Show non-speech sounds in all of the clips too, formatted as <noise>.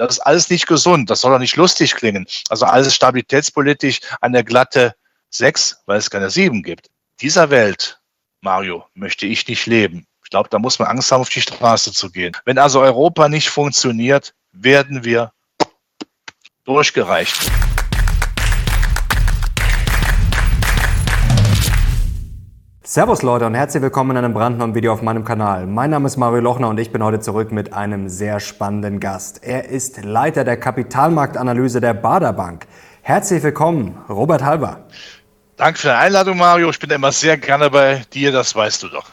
Das ist alles nicht gesund. Das soll doch nicht lustig klingen. Also alles stabilitätspolitisch eine glatte sechs, weil es keine sieben gibt. Dieser Welt, Mario, möchte ich nicht leben. Ich glaube, da muss man Angst haben, auf die Straße zu gehen. Wenn also Europa nicht funktioniert, werden wir durchgereicht. Servus Leute und herzlich willkommen in einem brandneuen Video auf meinem Kanal. Mein Name ist Mario Lochner und ich bin heute zurück mit einem sehr spannenden Gast. Er ist Leiter der Kapitalmarktanalyse der Bader Bank. Herzlich willkommen, Robert Halber. Danke für die Einladung, Mario. Ich bin immer sehr gerne bei dir, das weißt du doch.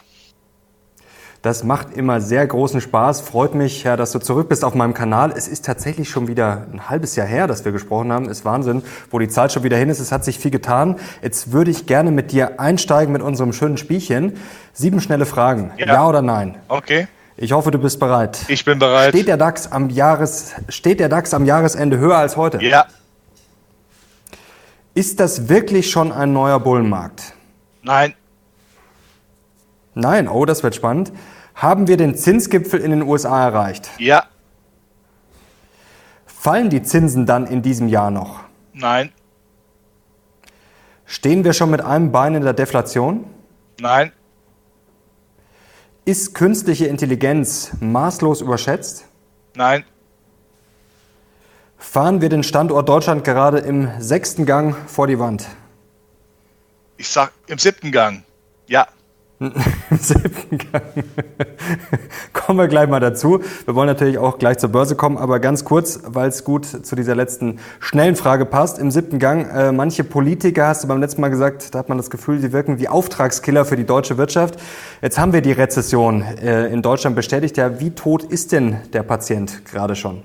Das macht immer sehr großen Spaß. Freut mich, ja, dass du zurück bist auf meinem Kanal. Es ist tatsächlich schon wieder ein halbes Jahr her, dass wir gesprochen haben. Ist Wahnsinn, wo die Zeit schon wieder hin ist. Es hat sich viel getan. Jetzt würde ich gerne mit dir einsteigen mit unserem schönen Spielchen. Sieben schnelle Fragen. Ja, ja oder nein? Okay. Ich hoffe, du bist bereit. Ich bin bereit. Steht der DAX am Jahres, steht der DAX am Jahresende höher als heute? Ja. Ist das wirklich schon ein neuer Bullenmarkt? Nein. Nein, oh, das wird spannend. Haben wir den Zinsgipfel in den USA erreicht? Ja. Fallen die Zinsen dann in diesem Jahr noch? Nein. Stehen wir schon mit einem Bein in der Deflation? Nein. Ist künstliche Intelligenz maßlos überschätzt? Nein. Fahren wir den Standort Deutschland gerade im sechsten Gang vor die Wand? Ich sag im siebten Gang. Ja. <laughs> Siebten Gang. kommen wir gleich mal dazu. Wir wollen natürlich auch gleich zur Börse kommen, aber ganz kurz, weil es gut zu dieser letzten schnellen Frage passt. Im siebten Gang, äh, manche Politiker, hast du beim letzten Mal gesagt, da hat man das Gefühl, sie wirken wie Auftragskiller für die deutsche Wirtschaft. Jetzt haben wir die Rezession äh, in Deutschland bestätigt. Ja, wie tot ist denn der Patient gerade schon?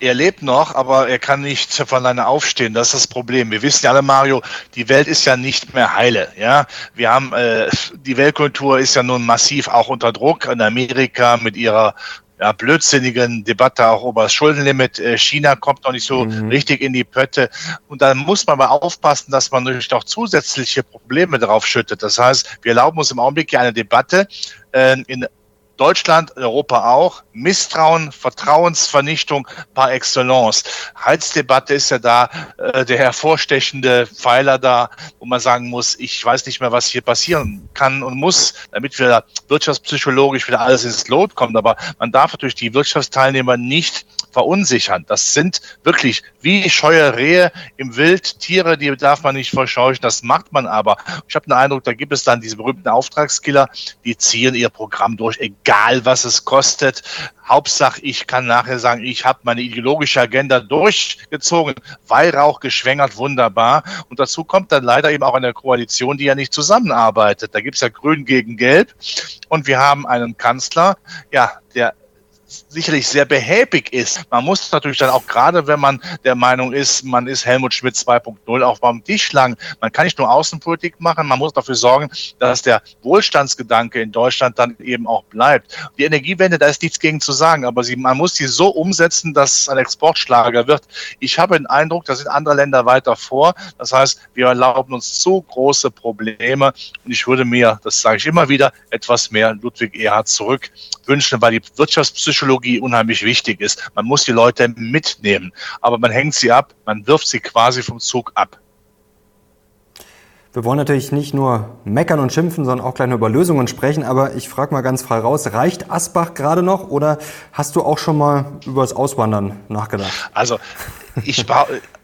Er lebt noch, aber er kann nicht von alleine aufstehen. Das ist das Problem. Wir wissen ja alle, Mario, die Welt ist ja nicht mehr heile. Ja, wir haben äh, die Weltkultur ist ja nun massiv auch unter Druck. In Amerika mit ihrer ja, blödsinnigen Debatte auch über das Schuldenlimit. Äh, China kommt noch nicht so mhm. richtig in die Pötte. Und da muss man aber aufpassen, dass man natürlich auch zusätzliche Probleme drauf schüttet. Das heißt, wir erlauben uns im Augenblick ja eine Debatte äh, in Deutschland, Europa auch. Misstrauen, Vertrauensvernichtung par excellence. Heizdebatte ist ja da äh, der hervorstechende Pfeiler da, wo man sagen muss, ich weiß nicht mehr, was hier passieren kann und muss, damit wir wirtschaftspsychologisch wieder alles ins Lot kommt. Aber man darf natürlich die Wirtschaftsteilnehmer nicht verunsichern. Das sind wirklich wie scheue Rehe im Wild, Tiere, die darf man nicht verscheuchen. Das macht man aber. Ich habe den Eindruck, da gibt es dann diese berühmten Auftragskiller, die ziehen ihr Programm durch, egal was es kostet. Hauptsache, ich kann nachher sagen, ich habe meine ideologische Agenda durchgezogen, Weihrauch geschwängert, wunderbar. Und dazu kommt dann leider eben auch eine Koalition, die ja nicht zusammenarbeitet. Da gibt es ja Grün gegen Gelb. Und wir haben einen Kanzler, ja, der sicherlich sehr behäbig ist. Man muss natürlich dann auch gerade, wenn man der Meinung ist, man ist Helmut Schmidt 2.0 auch beim Tisch lang. Man kann nicht nur Außenpolitik machen, man muss dafür sorgen, dass der Wohlstandsgedanke in Deutschland dann eben auch bleibt. Die Energiewende, da ist nichts gegen zu sagen, aber sie, man muss sie so umsetzen, dass es ein Exportschlager wird. Ich habe den Eindruck, da sind andere Länder weiter vor. Das heißt, wir erlauben uns zu große Probleme und ich würde mir, das sage ich immer wieder, etwas mehr Ludwig Erhard zurück wünschen, weil die Wirtschaftspsychologie unheimlich wichtig ist. Man muss die Leute mitnehmen, aber man hängt sie ab, man wirft sie quasi vom Zug ab. Wir wollen natürlich nicht nur meckern und schimpfen, sondern auch gleich nur über Lösungen sprechen. Aber ich frage mal ganz frei raus, reicht Asbach gerade noch oder hast du auch schon mal über das Auswandern nachgedacht? Also ich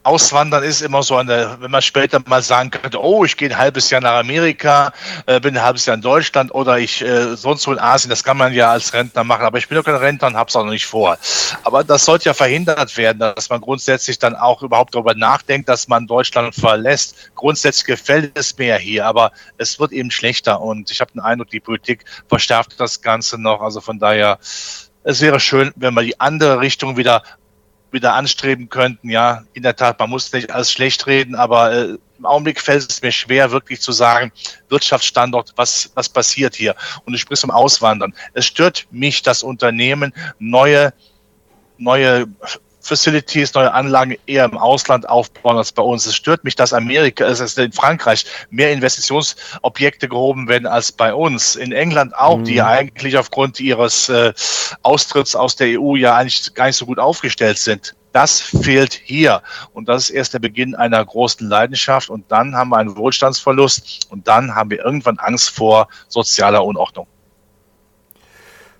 Auswandern ist immer so eine, wenn man später mal sagen könnte, oh, ich gehe ein halbes Jahr nach Amerika, äh, bin ein halbes Jahr in Deutschland oder ich äh, sonst wo in Asien, das kann man ja als Rentner machen, aber ich bin doch kein Rentner und habe es auch noch nicht vor. Aber das sollte ja verhindert werden, dass man grundsätzlich dann auch überhaupt darüber nachdenkt, dass man Deutschland verlässt. Grundsätzlich gefällt es mir hier, aber es wird eben schlechter und ich habe den Eindruck, die Politik verstärkt das Ganze noch. Also von daher, es wäre schön, wenn wir die andere Richtung wieder wieder anstreben könnten. Ja, in der Tat, man muss nicht alles schlecht reden, aber äh, im Augenblick fällt es mir schwer, wirklich zu sagen, Wirtschaftsstandort, was, was passiert hier? Und ich spreche zum Auswandern. Es stört mich, dass Unternehmen neue, neue Facilities, neue Anlagen eher im Ausland aufbauen als bei uns. Es stört mich, dass Amerika, es ist in Frankreich mehr Investitionsobjekte gehoben werden als bei uns. In England auch, mhm. die ja eigentlich aufgrund ihres äh, Austritts aus der EU ja eigentlich gar nicht so gut aufgestellt sind. Das fehlt hier. Und das ist erst der Beginn einer großen Leidenschaft. Und dann haben wir einen Wohlstandsverlust. Und dann haben wir irgendwann Angst vor sozialer Unordnung.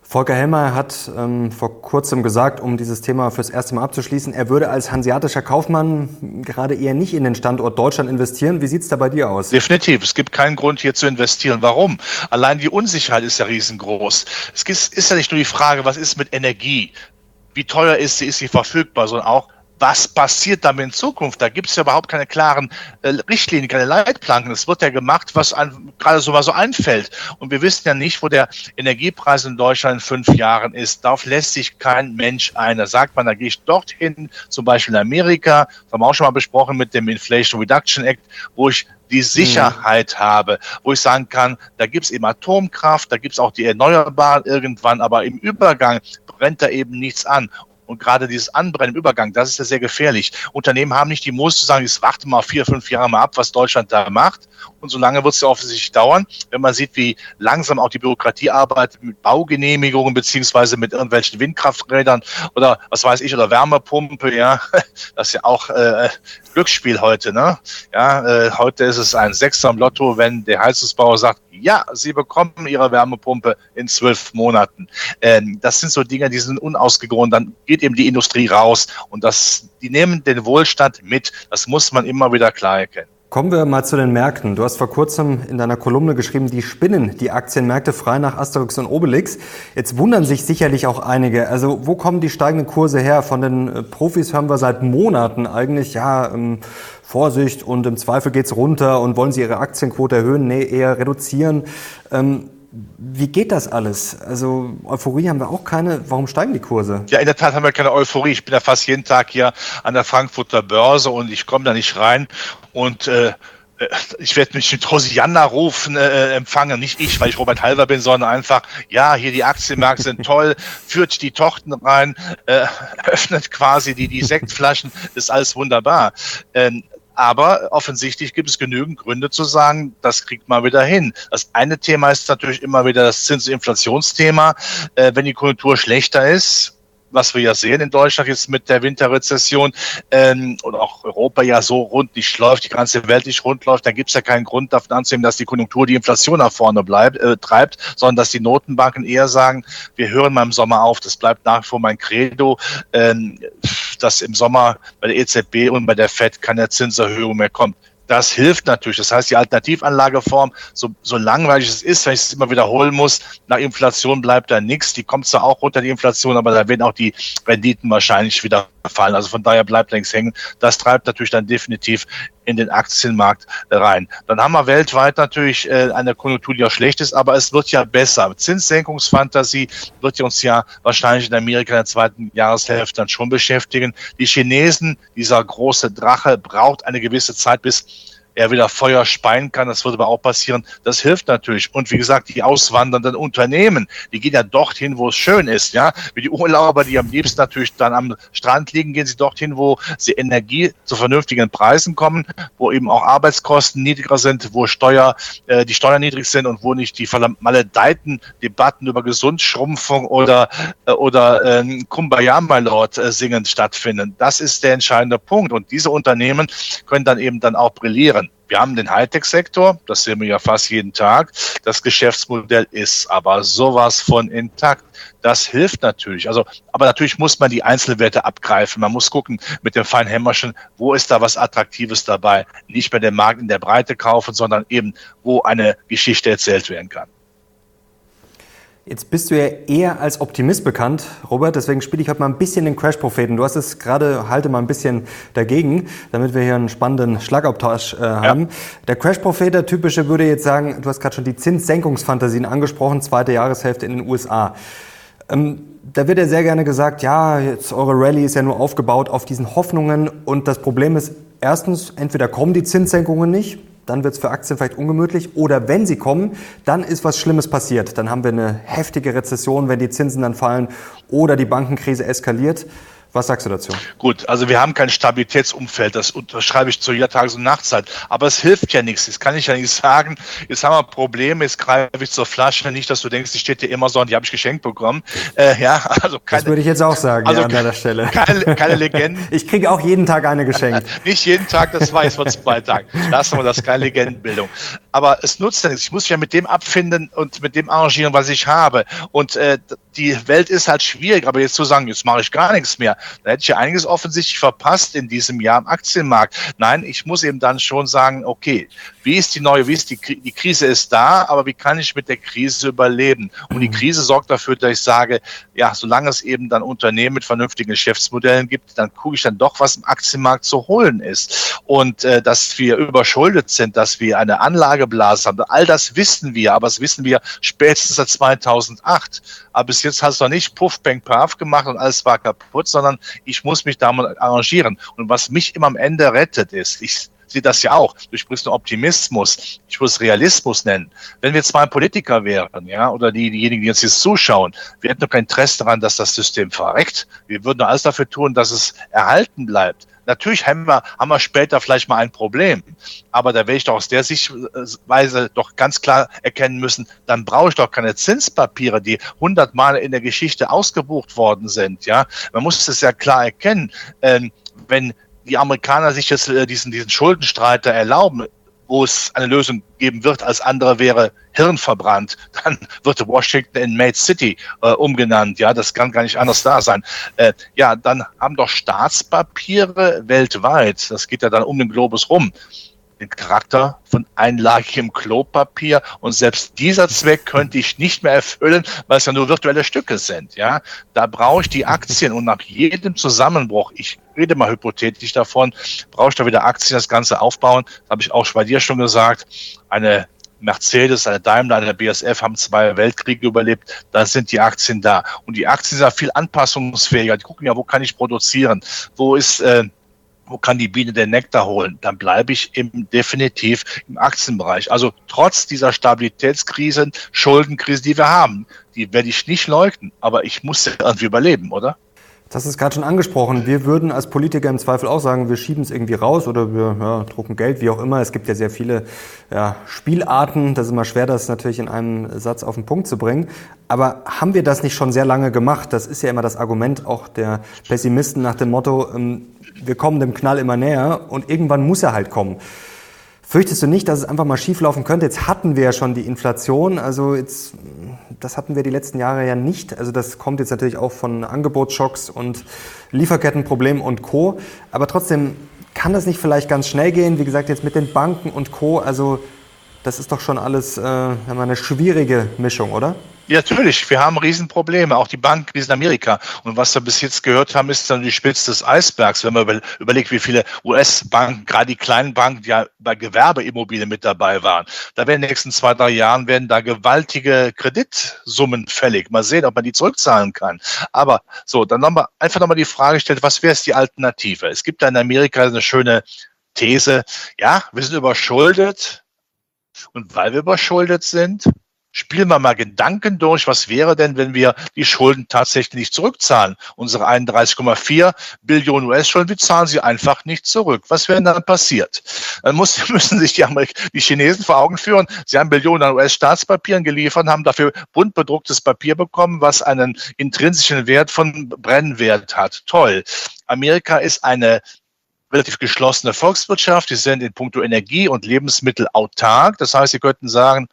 Volker Helmer hat ähm, vor kurzem gesagt, um dieses Thema fürs erste Mal abzuschließen, er würde als hanseatischer Kaufmann gerade eher nicht in den Standort Deutschland investieren. Wie sieht es da bei dir aus? Definitiv. Es gibt keinen Grund, hier zu investieren. Warum? Allein die Unsicherheit ist ja riesengroß. Es ist ja nicht nur die Frage, was ist mit Energie? Wie teuer ist sie? Ist sie verfügbar? Sondern auch, was passiert damit in Zukunft? Da gibt es ja überhaupt keine klaren äh, Richtlinien, keine Leitplanken. Es wird ja gemacht, was gerade so mal so einfällt. Und wir wissen ja nicht, wo der Energiepreis in Deutschland in fünf Jahren ist. Darauf lässt sich kein Mensch ein. Da sagt man, da gehe ich dorthin, zum Beispiel in Amerika, das haben wir auch schon mal besprochen mit dem Inflation Reduction Act, wo ich die Sicherheit mhm. habe, wo ich sagen kann, da gibt es eben Atomkraft, da gibt es auch die Erneuerbaren irgendwann, aber im Übergang brennt da eben nichts an. Und gerade dieses Anbrennen im Übergang, das ist ja sehr gefährlich. Unternehmen haben nicht die Muss zu sagen, jetzt warte mal vier, fünf Jahre mal ab, was Deutschland da macht. Und so lange wird es ja offensichtlich dauern, wenn man sieht, wie langsam auch die Bürokratie arbeitet mit Baugenehmigungen beziehungsweise mit irgendwelchen Windkrafträdern oder was weiß ich oder Wärmepumpe, ja, <laughs> das ist ja auch äh, Glücksspiel heute, ne? Ja, äh, heute ist es ein Sechser im Lotto, wenn der Heizungsbauer sagt, ja, Sie bekommen Ihre Wärmepumpe in zwölf Monaten. Ähm, das sind so Dinge, die sind unausgegoren. Dann geht eben die Industrie raus und das, die nehmen den Wohlstand mit. Das muss man immer wieder klar erkennen. Kommen wir mal zu den Märkten. Du hast vor kurzem in deiner Kolumne geschrieben, die spinnen die Aktienmärkte frei nach Asterix und Obelix. Jetzt wundern sich sicherlich auch einige. Also wo kommen die steigenden Kurse her? Von den äh, Profis hören wir seit Monaten eigentlich, ja, ähm, Vorsicht und im Zweifel geht's runter und wollen sie ihre Aktienquote erhöhen? Nee, eher reduzieren. Ähm, wie geht das alles? Also Euphorie haben wir auch keine. Warum steigen die Kurse? Ja, in der Tat haben wir keine Euphorie. Ich bin ja fast jeden Tag hier an der Frankfurter Börse und ich komme da nicht rein. Und äh, ich werde mich mit Hosianna rufen äh, empfangen, nicht ich, weil ich Robert Halver bin, sondern einfach, ja, hier die Aktienmärkte sind toll, <laughs> führt die Tochten rein, äh, öffnet quasi die, die Sektflaschen, ist alles wunderbar. Ähm, aber offensichtlich gibt es genügend Gründe zu sagen, das kriegt man wieder hin. Das eine Thema ist natürlich immer wieder das Zinsinflationsthema. Äh, wenn die Konjunktur schlechter ist, was wir ja sehen in Deutschland jetzt mit der Winterrezession ähm, und auch Europa ja so rund nicht läuft, die ganze Welt nicht rund läuft, dann gibt es ja keinen Grund davon anzunehmen, dass die Konjunktur die Inflation nach vorne bleibt, äh, treibt, sondern dass die Notenbanken eher sagen, wir hören mal im Sommer auf. Das bleibt nach wie vor mein Credo, ähm, dass im Sommer bei der EZB und bei der FED keine Zinserhöhung mehr kommt. Das hilft natürlich. Das heißt, die Alternativanlageform, so, so langweilig es ist, wenn ich es immer wiederholen muss, nach Inflation bleibt da nichts. Die kommt zwar auch runter, die Inflation, aber da werden auch die Renditen wahrscheinlich wieder fallen. Also von daher bleibt nichts hängen. Das treibt natürlich dann definitiv in den Aktienmarkt rein. Dann haben wir weltweit natürlich äh, eine Konjunktur, die auch schlecht ist, aber es wird ja besser. Zinssenkungsfantasie wird uns ja wahrscheinlich in Amerika in der zweiten Jahreshälfte dann schon beschäftigen. Die Chinesen, dieser große Drache, braucht eine gewisse Zeit, bis er wieder Feuer speien kann. Das wird aber auch passieren. Das hilft natürlich. Und wie gesagt, die auswandernden Unternehmen, die gehen ja dorthin, wo es schön ist. Ja, wie die Urlauber, die am liebsten natürlich dann am Strand liegen, gehen sie dorthin, wo sie Energie zu vernünftigen Preisen kommen, wo eben auch Arbeitskosten niedriger sind, wo Steuer, äh, die Steuern niedrig sind und wo nicht die maledeiten Debatten über Gesundschrumpfung oder, äh, oder äh, Kumbaya, my Lord, äh, singend stattfinden. Das ist der entscheidende Punkt. Und diese Unternehmen können dann eben dann auch brillieren. Wir haben den Hightech-Sektor, das sehen wir ja fast jeden Tag. Das Geschäftsmodell ist aber sowas von intakt. Das hilft natürlich. Also, aber natürlich muss man die Einzelwerte abgreifen. Man muss gucken mit dem Feinhämmerchen, wo ist da was Attraktives dabei. Nicht mehr den Markt in der Breite kaufen, sondern eben, wo eine Geschichte erzählt werden kann. Jetzt bist du ja eher als Optimist bekannt, Robert. Deswegen spiele ich heute mal ein bisschen den Crash-Propheten. Du hast es gerade, halte mal ein bisschen dagegen, damit wir hier einen spannenden Schlagabtausch äh, haben. Ja. Der Crash-Prophet, der typische, würde jetzt sagen, du hast gerade schon die Zinssenkungsfantasien angesprochen, zweite Jahreshälfte in den USA. Ähm, da wird ja sehr gerne gesagt, ja, jetzt eure Rallye ist ja nur aufgebaut auf diesen Hoffnungen. Und das Problem ist, erstens, entweder kommen die Zinssenkungen nicht, dann wird es für Aktien vielleicht ungemütlich. Oder wenn sie kommen, dann ist was Schlimmes passiert. Dann haben wir eine heftige Rezession, wenn die Zinsen dann fallen oder die Bankenkrise eskaliert. Was sagst du dazu? Gut, also wir haben kein Stabilitätsumfeld, das unterschreibe ich zu jeder Tages- und Nachtzeit. Aber es hilft ja nichts. Jetzt kann ich ja nicht sagen, jetzt haben wir Probleme, jetzt greife ich zur Flasche. Nicht, dass du denkst, die steht dir immer so und die habe ich geschenkt bekommen. Äh, ja, also keine, das würde ich jetzt auch sagen, also ja, an der Stelle. <laughs> Keine, keine Legenden. Ich kriege auch jeden Tag eine geschenkt. <laughs> nicht jeden Tag, das war jetzt vor zwei Tagen. Lassen wir das, keine Legendenbildung. Aber es nutzt ja nichts. Ich muss mich ja mit dem abfinden und mit dem arrangieren, was ich habe. Und äh, die Welt ist halt schwierig, aber jetzt zu sagen, jetzt mache ich gar nichts mehr, da hätte ich ja einiges offensichtlich verpasst in diesem Jahr im Aktienmarkt. Nein, ich muss eben dann schon sagen, okay, wie ist die neue, wie ist die, die Krise ist da, aber wie kann ich mit der Krise überleben? Und die Krise sorgt dafür, dass ich sage, ja, solange es eben dann Unternehmen mit vernünftigen Geschäftsmodellen gibt, dann gucke ich dann doch, was im Aktienmarkt zu holen ist. Und äh, dass wir überschuldet sind, dass wir eine Anlageblase haben, all das wissen wir, aber das wissen wir spätestens seit 2008. Aber bis jetzt hast du noch nicht Puff, Bang, Puff gemacht und alles war kaputt, sondern ich muss mich damit arrangieren. Und was mich immer am Ende rettet, ist, ich sehe das ja auch, du sprichst nur Optimismus, ich würde es Realismus nennen. Wenn wir zwei Politiker wären, ja, oder die, diejenigen, die uns jetzt zuschauen, wir hätten doch kein Interesse daran, dass das System verreckt. Wir würden alles dafür tun, dass es erhalten bleibt. Natürlich haben wir, haben wir später vielleicht mal ein Problem, aber da werde ich doch aus der Sichtweise doch ganz klar erkennen müssen, dann brauche ich doch keine Zinspapiere, die hundertmal in der Geschichte ausgebucht worden sind. Ja, man muss es ja klar erkennen, ähm, wenn die Amerikaner sich jetzt äh, diesen, diesen Schuldenstreit da erlauben, wo es eine Lösung geben wird, als andere wäre hirnverbrannt, <laughs> dann wird Washington in Made City äh, umgenannt. Ja, das kann gar nicht anders da sein. Äh, ja, dann haben doch Staatspapiere weltweit, das geht ja dann um den Globus rum, den Charakter von einlagigem Klopapier und selbst dieser Zweck könnte ich nicht mehr erfüllen, weil es ja nur virtuelle Stücke sind. Ja, da brauche ich die Aktien und nach jedem Zusammenbruch, ich rede mal hypothetisch davon, brauche ich da wieder Aktien, das Ganze aufbauen. Das habe ich auch bei dir schon gesagt. Eine Mercedes, eine Daimler, eine BSF haben zwei Weltkriege überlebt, da sind die Aktien da. Und die Aktien sind ja viel anpassungsfähiger. Die gucken ja, wo kann ich produzieren? Wo ist äh, wo kann die Biene den Nektar holen? Dann bleibe ich im, definitiv im Aktienbereich. Also trotz dieser Stabilitätskrisen, Schuldenkrisen, die wir haben, die werde ich nicht leugnen, aber ich muss irgendwie überleben, oder? Das ist gerade schon angesprochen. Wir würden als Politiker im Zweifel auch sagen, wir schieben es irgendwie raus oder wir ja, drucken Geld, wie auch immer. Es gibt ja sehr viele ja, Spielarten. Das ist immer schwer, das natürlich in einem Satz auf den Punkt zu bringen. Aber haben wir das nicht schon sehr lange gemacht? Das ist ja immer das Argument auch der Pessimisten nach dem Motto, ähm, wir kommen dem Knall immer näher und irgendwann muss er halt kommen. Fürchtest du nicht, dass es einfach mal schieflaufen könnte? Jetzt hatten wir ja schon die Inflation, also jetzt, das hatten wir die letzten Jahre ja nicht. Also das kommt jetzt natürlich auch von Angebotsschocks und Lieferkettenproblemen und Co. Aber trotzdem kann das nicht vielleicht ganz schnell gehen? Wie gesagt, jetzt mit den Banken und Co. Also das ist doch schon alles äh, eine schwierige Mischung, oder? Ja, natürlich. Wir haben Riesenprobleme. Auch die Bankkrise in Amerika. Und was wir bis jetzt gehört haben, ist dann die Spitze des Eisbergs. Wenn man überlegt, wie viele US-Banken, gerade die kleinen Banken, die ja bei Gewerbeimmobilien mit dabei waren, da werden in den nächsten zwei, drei Jahren werden da gewaltige Kreditsummen fällig. Mal sehen, ob man die zurückzahlen kann. Aber so, dann nochmal, einfach nochmal die Frage stellt, was wäre es die Alternative? Es gibt da in Amerika eine schöne These. Ja, wir sind überschuldet. Und weil wir überschuldet sind, spielen wir mal Gedanken durch, was wäre denn, wenn wir die Schulden tatsächlich nicht zurückzahlen? Unsere 31,4 Billionen US-Schulden, wir zahlen sie einfach nicht zurück. Was wäre dann passiert? Dann muss, <laughs> müssen sich die, Amerik die Chinesen vor Augen führen, sie haben Billionen an US-Staatspapieren geliefert, haben dafür bunt bedrucktes Papier bekommen, was einen intrinsischen Wert von Brennwert hat. Toll. Amerika ist eine relativ geschlossene Volkswirtschaft. Die sind in puncto Energie und Lebensmittel autark. Das heißt, sie könnten sagen,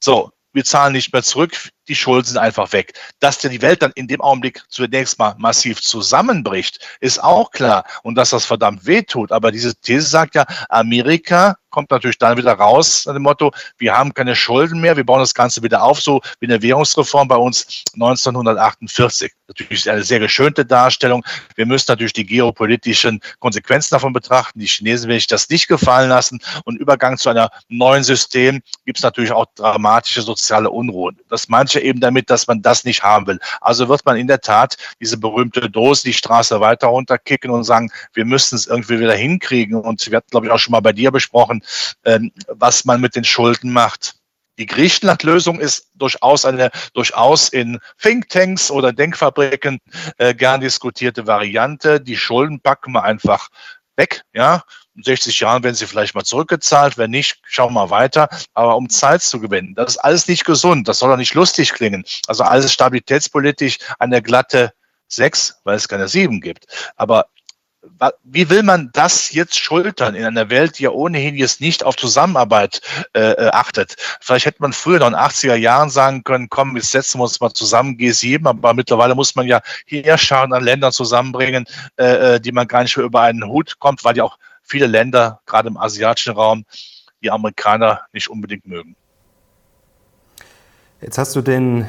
so, wir zahlen nicht mehr zurück, die Schulden sind einfach weg. Dass die Welt dann in dem Augenblick zunächst mal massiv zusammenbricht, ist auch klar. Und dass das verdammt weh tut. Aber diese These sagt ja, Amerika kommt natürlich dann wieder raus nach dem Motto, wir haben keine Schulden mehr, wir bauen das Ganze wieder auf, so wie eine Währungsreform bei uns 1948. Natürlich eine sehr geschönte Darstellung. Wir müssen natürlich die geopolitischen Konsequenzen davon betrachten. Die Chinesen will ich das nicht gefallen lassen. Und Übergang zu einem neuen System gibt es natürlich auch dramatische soziale Unruhen. Das manche eben damit, dass man das nicht haben will. Also wird man in der Tat diese berühmte Dose die Straße weiter runterkicken und sagen, wir müssen es irgendwie wieder hinkriegen. Und wir hatten, glaube ich, auch schon mal bei dir besprochen, ähm, was man mit den Schulden macht. Die Griechenland-Lösung ist durchaus eine durchaus in Thinktanks oder Denkfabriken äh, gern diskutierte Variante. Die Schulden packen wir einfach weg, ja. In 60 Jahren werden sie vielleicht mal zurückgezahlt, wenn nicht, schauen wir mal weiter. Aber um Zeit zu gewinnen, das ist alles nicht gesund, das soll doch nicht lustig klingen. Also alles stabilitätspolitisch eine glatte sechs, weil es keine sieben gibt. Aber wie will man das jetzt schultern in einer Welt, die ja ohnehin jetzt nicht auf Zusammenarbeit äh, äh achtet? Vielleicht hätte man früher noch in den 80er Jahren sagen können, komm, jetzt setzen wir uns mal zusammen, G7, aber mittlerweile muss man ja Heerscharen an Ländern zusammenbringen, äh, äh, die man gar nicht mehr über einen Hut kommt, weil ja auch viele Länder, gerade im asiatischen Raum, die Amerikaner nicht unbedingt mögen. Jetzt hast du den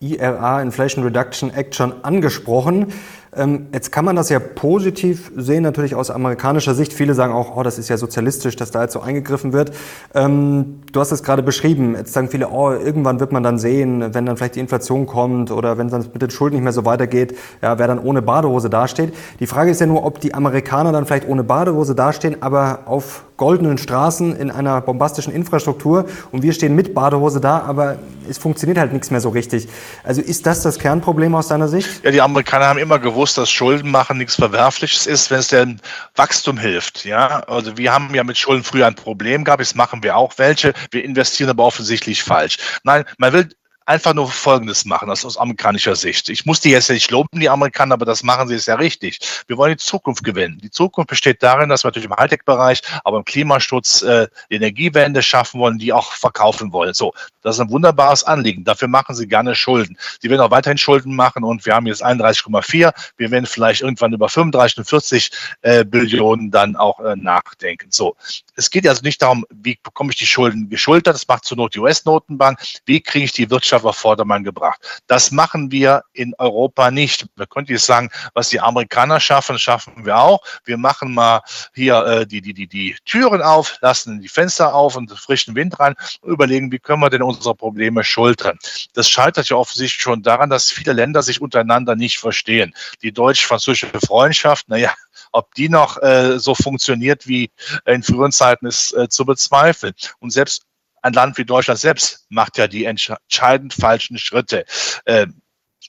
IRA, Inflation Reduction Act, schon angesprochen. Ähm, jetzt kann man das ja positiv sehen, natürlich aus amerikanischer Sicht. Viele sagen auch, oh, das ist ja sozialistisch, dass da jetzt so eingegriffen wird. Ähm, du hast es gerade beschrieben. Jetzt sagen viele, oh, irgendwann wird man dann sehen, wenn dann vielleicht die Inflation kommt oder wenn dann mit den Schulden nicht mehr so weitergeht, ja, wer dann ohne Badehose dasteht. Die Frage ist ja nur, ob die Amerikaner dann vielleicht ohne Badehose dastehen, aber auf goldenen Straßen in einer bombastischen Infrastruktur und wir stehen mit Badehose da, aber es funktioniert halt nichts mehr so richtig. Also ist das das Kernproblem aus deiner Sicht? Ja, die Amerikaner haben immer gewusst, dass Schulden machen nichts Verwerfliches ist, wenn es dem Wachstum hilft. Ja, also wir haben ja mit Schulden früher ein Problem gehabt, jetzt machen wir auch welche. Wir investieren aber offensichtlich falsch. Nein, man will einfach nur Folgendes machen, das aus amerikanischer Sicht. Ich muss die jetzt nicht loben, die Amerikaner, aber das machen sie ist ja richtig. Wir wollen die Zukunft gewinnen. Die Zukunft besteht darin, dass wir natürlich im Hightech-Bereich, aber im Klimaschutz äh, die Energiewende schaffen wollen, die auch verkaufen wollen. So, das ist ein wunderbares Anliegen. Dafür machen sie gerne Schulden. Sie werden auch weiterhin Schulden machen und wir haben jetzt 31,4. Wir werden vielleicht irgendwann über 35 und 40 äh, Billionen dann auch äh, nachdenken. So, es geht also nicht darum, wie bekomme ich die Schulden geschultert. Das macht zur Not die US-Notenbank. Wie kriege ich die Wirtschaft Wirtschaft auf Vordermann gebracht. Das machen wir in Europa nicht. Wir könnten jetzt sagen, was die Amerikaner schaffen, schaffen wir auch. Wir machen mal hier äh, die, die, die, die Türen auf, lassen die Fenster auf und frischen Wind rein und überlegen, wie können wir denn unsere Probleme schultern. Das scheitert ja offensichtlich schon daran, dass viele Länder sich untereinander nicht verstehen. Die deutsch-französische Freundschaft, naja, ob die noch äh, so funktioniert wie in früheren Zeiten, ist äh, zu bezweifeln. Und selbst ein Land wie Deutschland selbst macht ja die entscheidend falschen Schritte. Äh,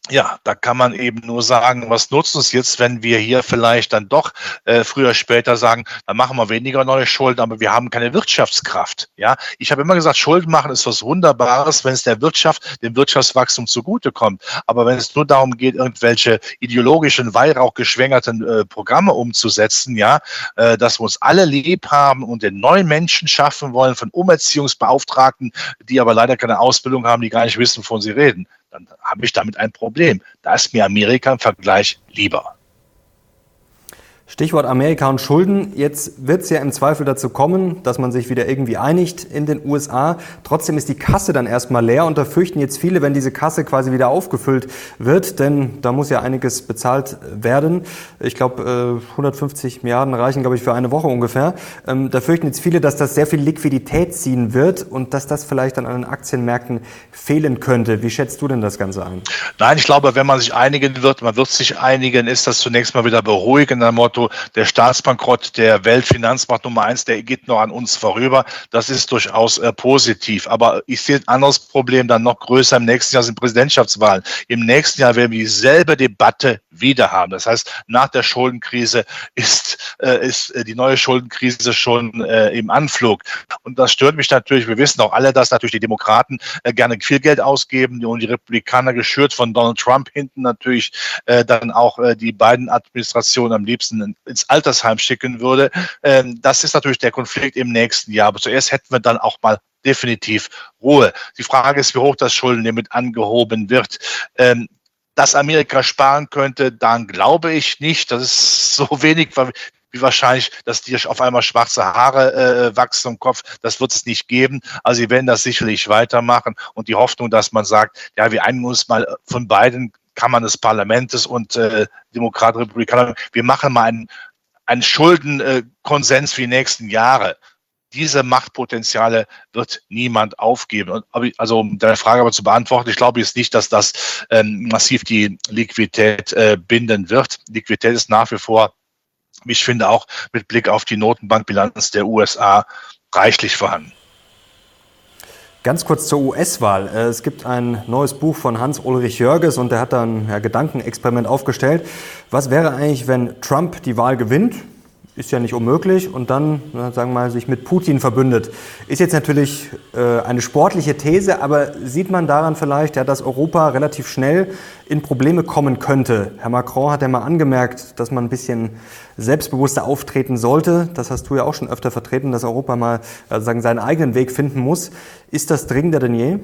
ja, da kann man eben nur sagen, was nutzt uns jetzt, wenn wir hier vielleicht dann doch äh, früher später sagen, dann machen wir weniger neue Schulden, aber wir haben keine Wirtschaftskraft. Ja, ich habe immer gesagt, Schulden machen ist was Wunderbares, wenn es der Wirtschaft, dem Wirtschaftswachstum zugutekommt. Aber wenn es nur darum geht, irgendwelche ideologischen, weihrauchgeschwängerten äh, Programme umzusetzen, ja, äh, dass wir uns alle lieb haben und den neuen Menschen schaffen wollen von Umerziehungsbeauftragten, die aber leider keine Ausbildung haben, die gar nicht wissen, wovon sie reden dann habe ich damit ein Problem. Da ist mir Amerika im Vergleich lieber. Stichwort Amerika und Schulden. Jetzt wird es ja im Zweifel dazu kommen, dass man sich wieder irgendwie einigt in den USA. Trotzdem ist die Kasse dann erstmal leer und da fürchten jetzt viele, wenn diese Kasse quasi wieder aufgefüllt wird, denn da muss ja einiges bezahlt werden. Ich glaube, 150 Milliarden reichen, glaube ich, für eine Woche ungefähr. Ähm, da fürchten jetzt viele, dass das sehr viel Liquidität ziehen wird und dass das vielleicht dann an den Aktienmärkten fehlen könnte. Wie schätzt du denn das Ganze ein? Nein, ich glaube, wenn man sich einigen wird, man wird sich einigen, ist das zunächst mal wieder beruhigend, Motto, der Staatsbankrott der Weltfinanzmarkt Nummer eins, der geht noch an uns vorüber. Das ist durchaus äh, positiv. Aber ich sehe ein anderes Problem dann noch größer. Im nächsten Jahr sind Präsidentschaftswahlen. Im nächsten Jahr werden wir dieselbe Debatte wieder haben. Das heißt, nach der Schuldenkrise ist, äh, ist äh, die neue Schuldenkrise schon äh, im Anflug. Und das stört mich natürlich. Wir wissen auch alle, dass natürlich die Demokraten äh, gerne viel Geld ausgeben und die Republikaner geschürt von Donald Trump hinten natürlich äh, dann auch die beiden Administrationen am liebsten ins Altersheim schicken würde. Ähm, das ist natürlich der Konflikt im nächsten Jahr. Aber zuerst hätten wir dann auch mal definitiv Ruhe. Die Frage ist, wie hoch das Schuldenlimit angehoben wird. Ähm, dass Amerika sparen könnte, dann glaube ich nicht. Das ist so wenig wie wahrscheinlich, dass dir auf einmal schwarze Haare äh, wachsen im Kopf. Das wird es nicht geben. Also sie werden das sicherlich weitermachen. Und die Hoffnung, dass man sagt, ja, wir einigen uns mal von beiden Kammern des Parlaments und äh, Demokraten, Republikaner, wir machen mal einen, einen Schuldenkonsens für die nächsten Jahre. Diese Machtpotenziale wird niemand aufgeben. Also um deine Frage aber zu beantworten, ich glaube jetzt nicht, dass das ähm, massiv die Liquidität äh, binden wird. Liquidität ist nach wie vor, ich finde, auch mit Blick auf die Notenbankbilanz der USA reichlich vorhanden. Ganz kurz zur US-Wahl. Äh, es gibt ein neues Buch von Hans-Ulrich Jörges und der hat da ein ja, Gedankenexperiment aufgestellt. Was wäre eigentlich, wenn Trump die Wahl gewinnt? ist ja nicht unmöglich und dann, sagen wir mal, sich mit Putin verbündet. Ist jetzt natürlich äh, eine sportliche These, aber sieht man daran vielleicht, ja, dass Europa relativ schnell in Probleme kommen könnte? Herr Macron hat ja mal angemerkt, dass man ein bisschen selbstbewusster auftreten sollte. Das hast du ja auch schon öfter vertreten, dass Europa mal äh, sagen, seinen eigenen Weg finden muss. Ist das dringender denn je?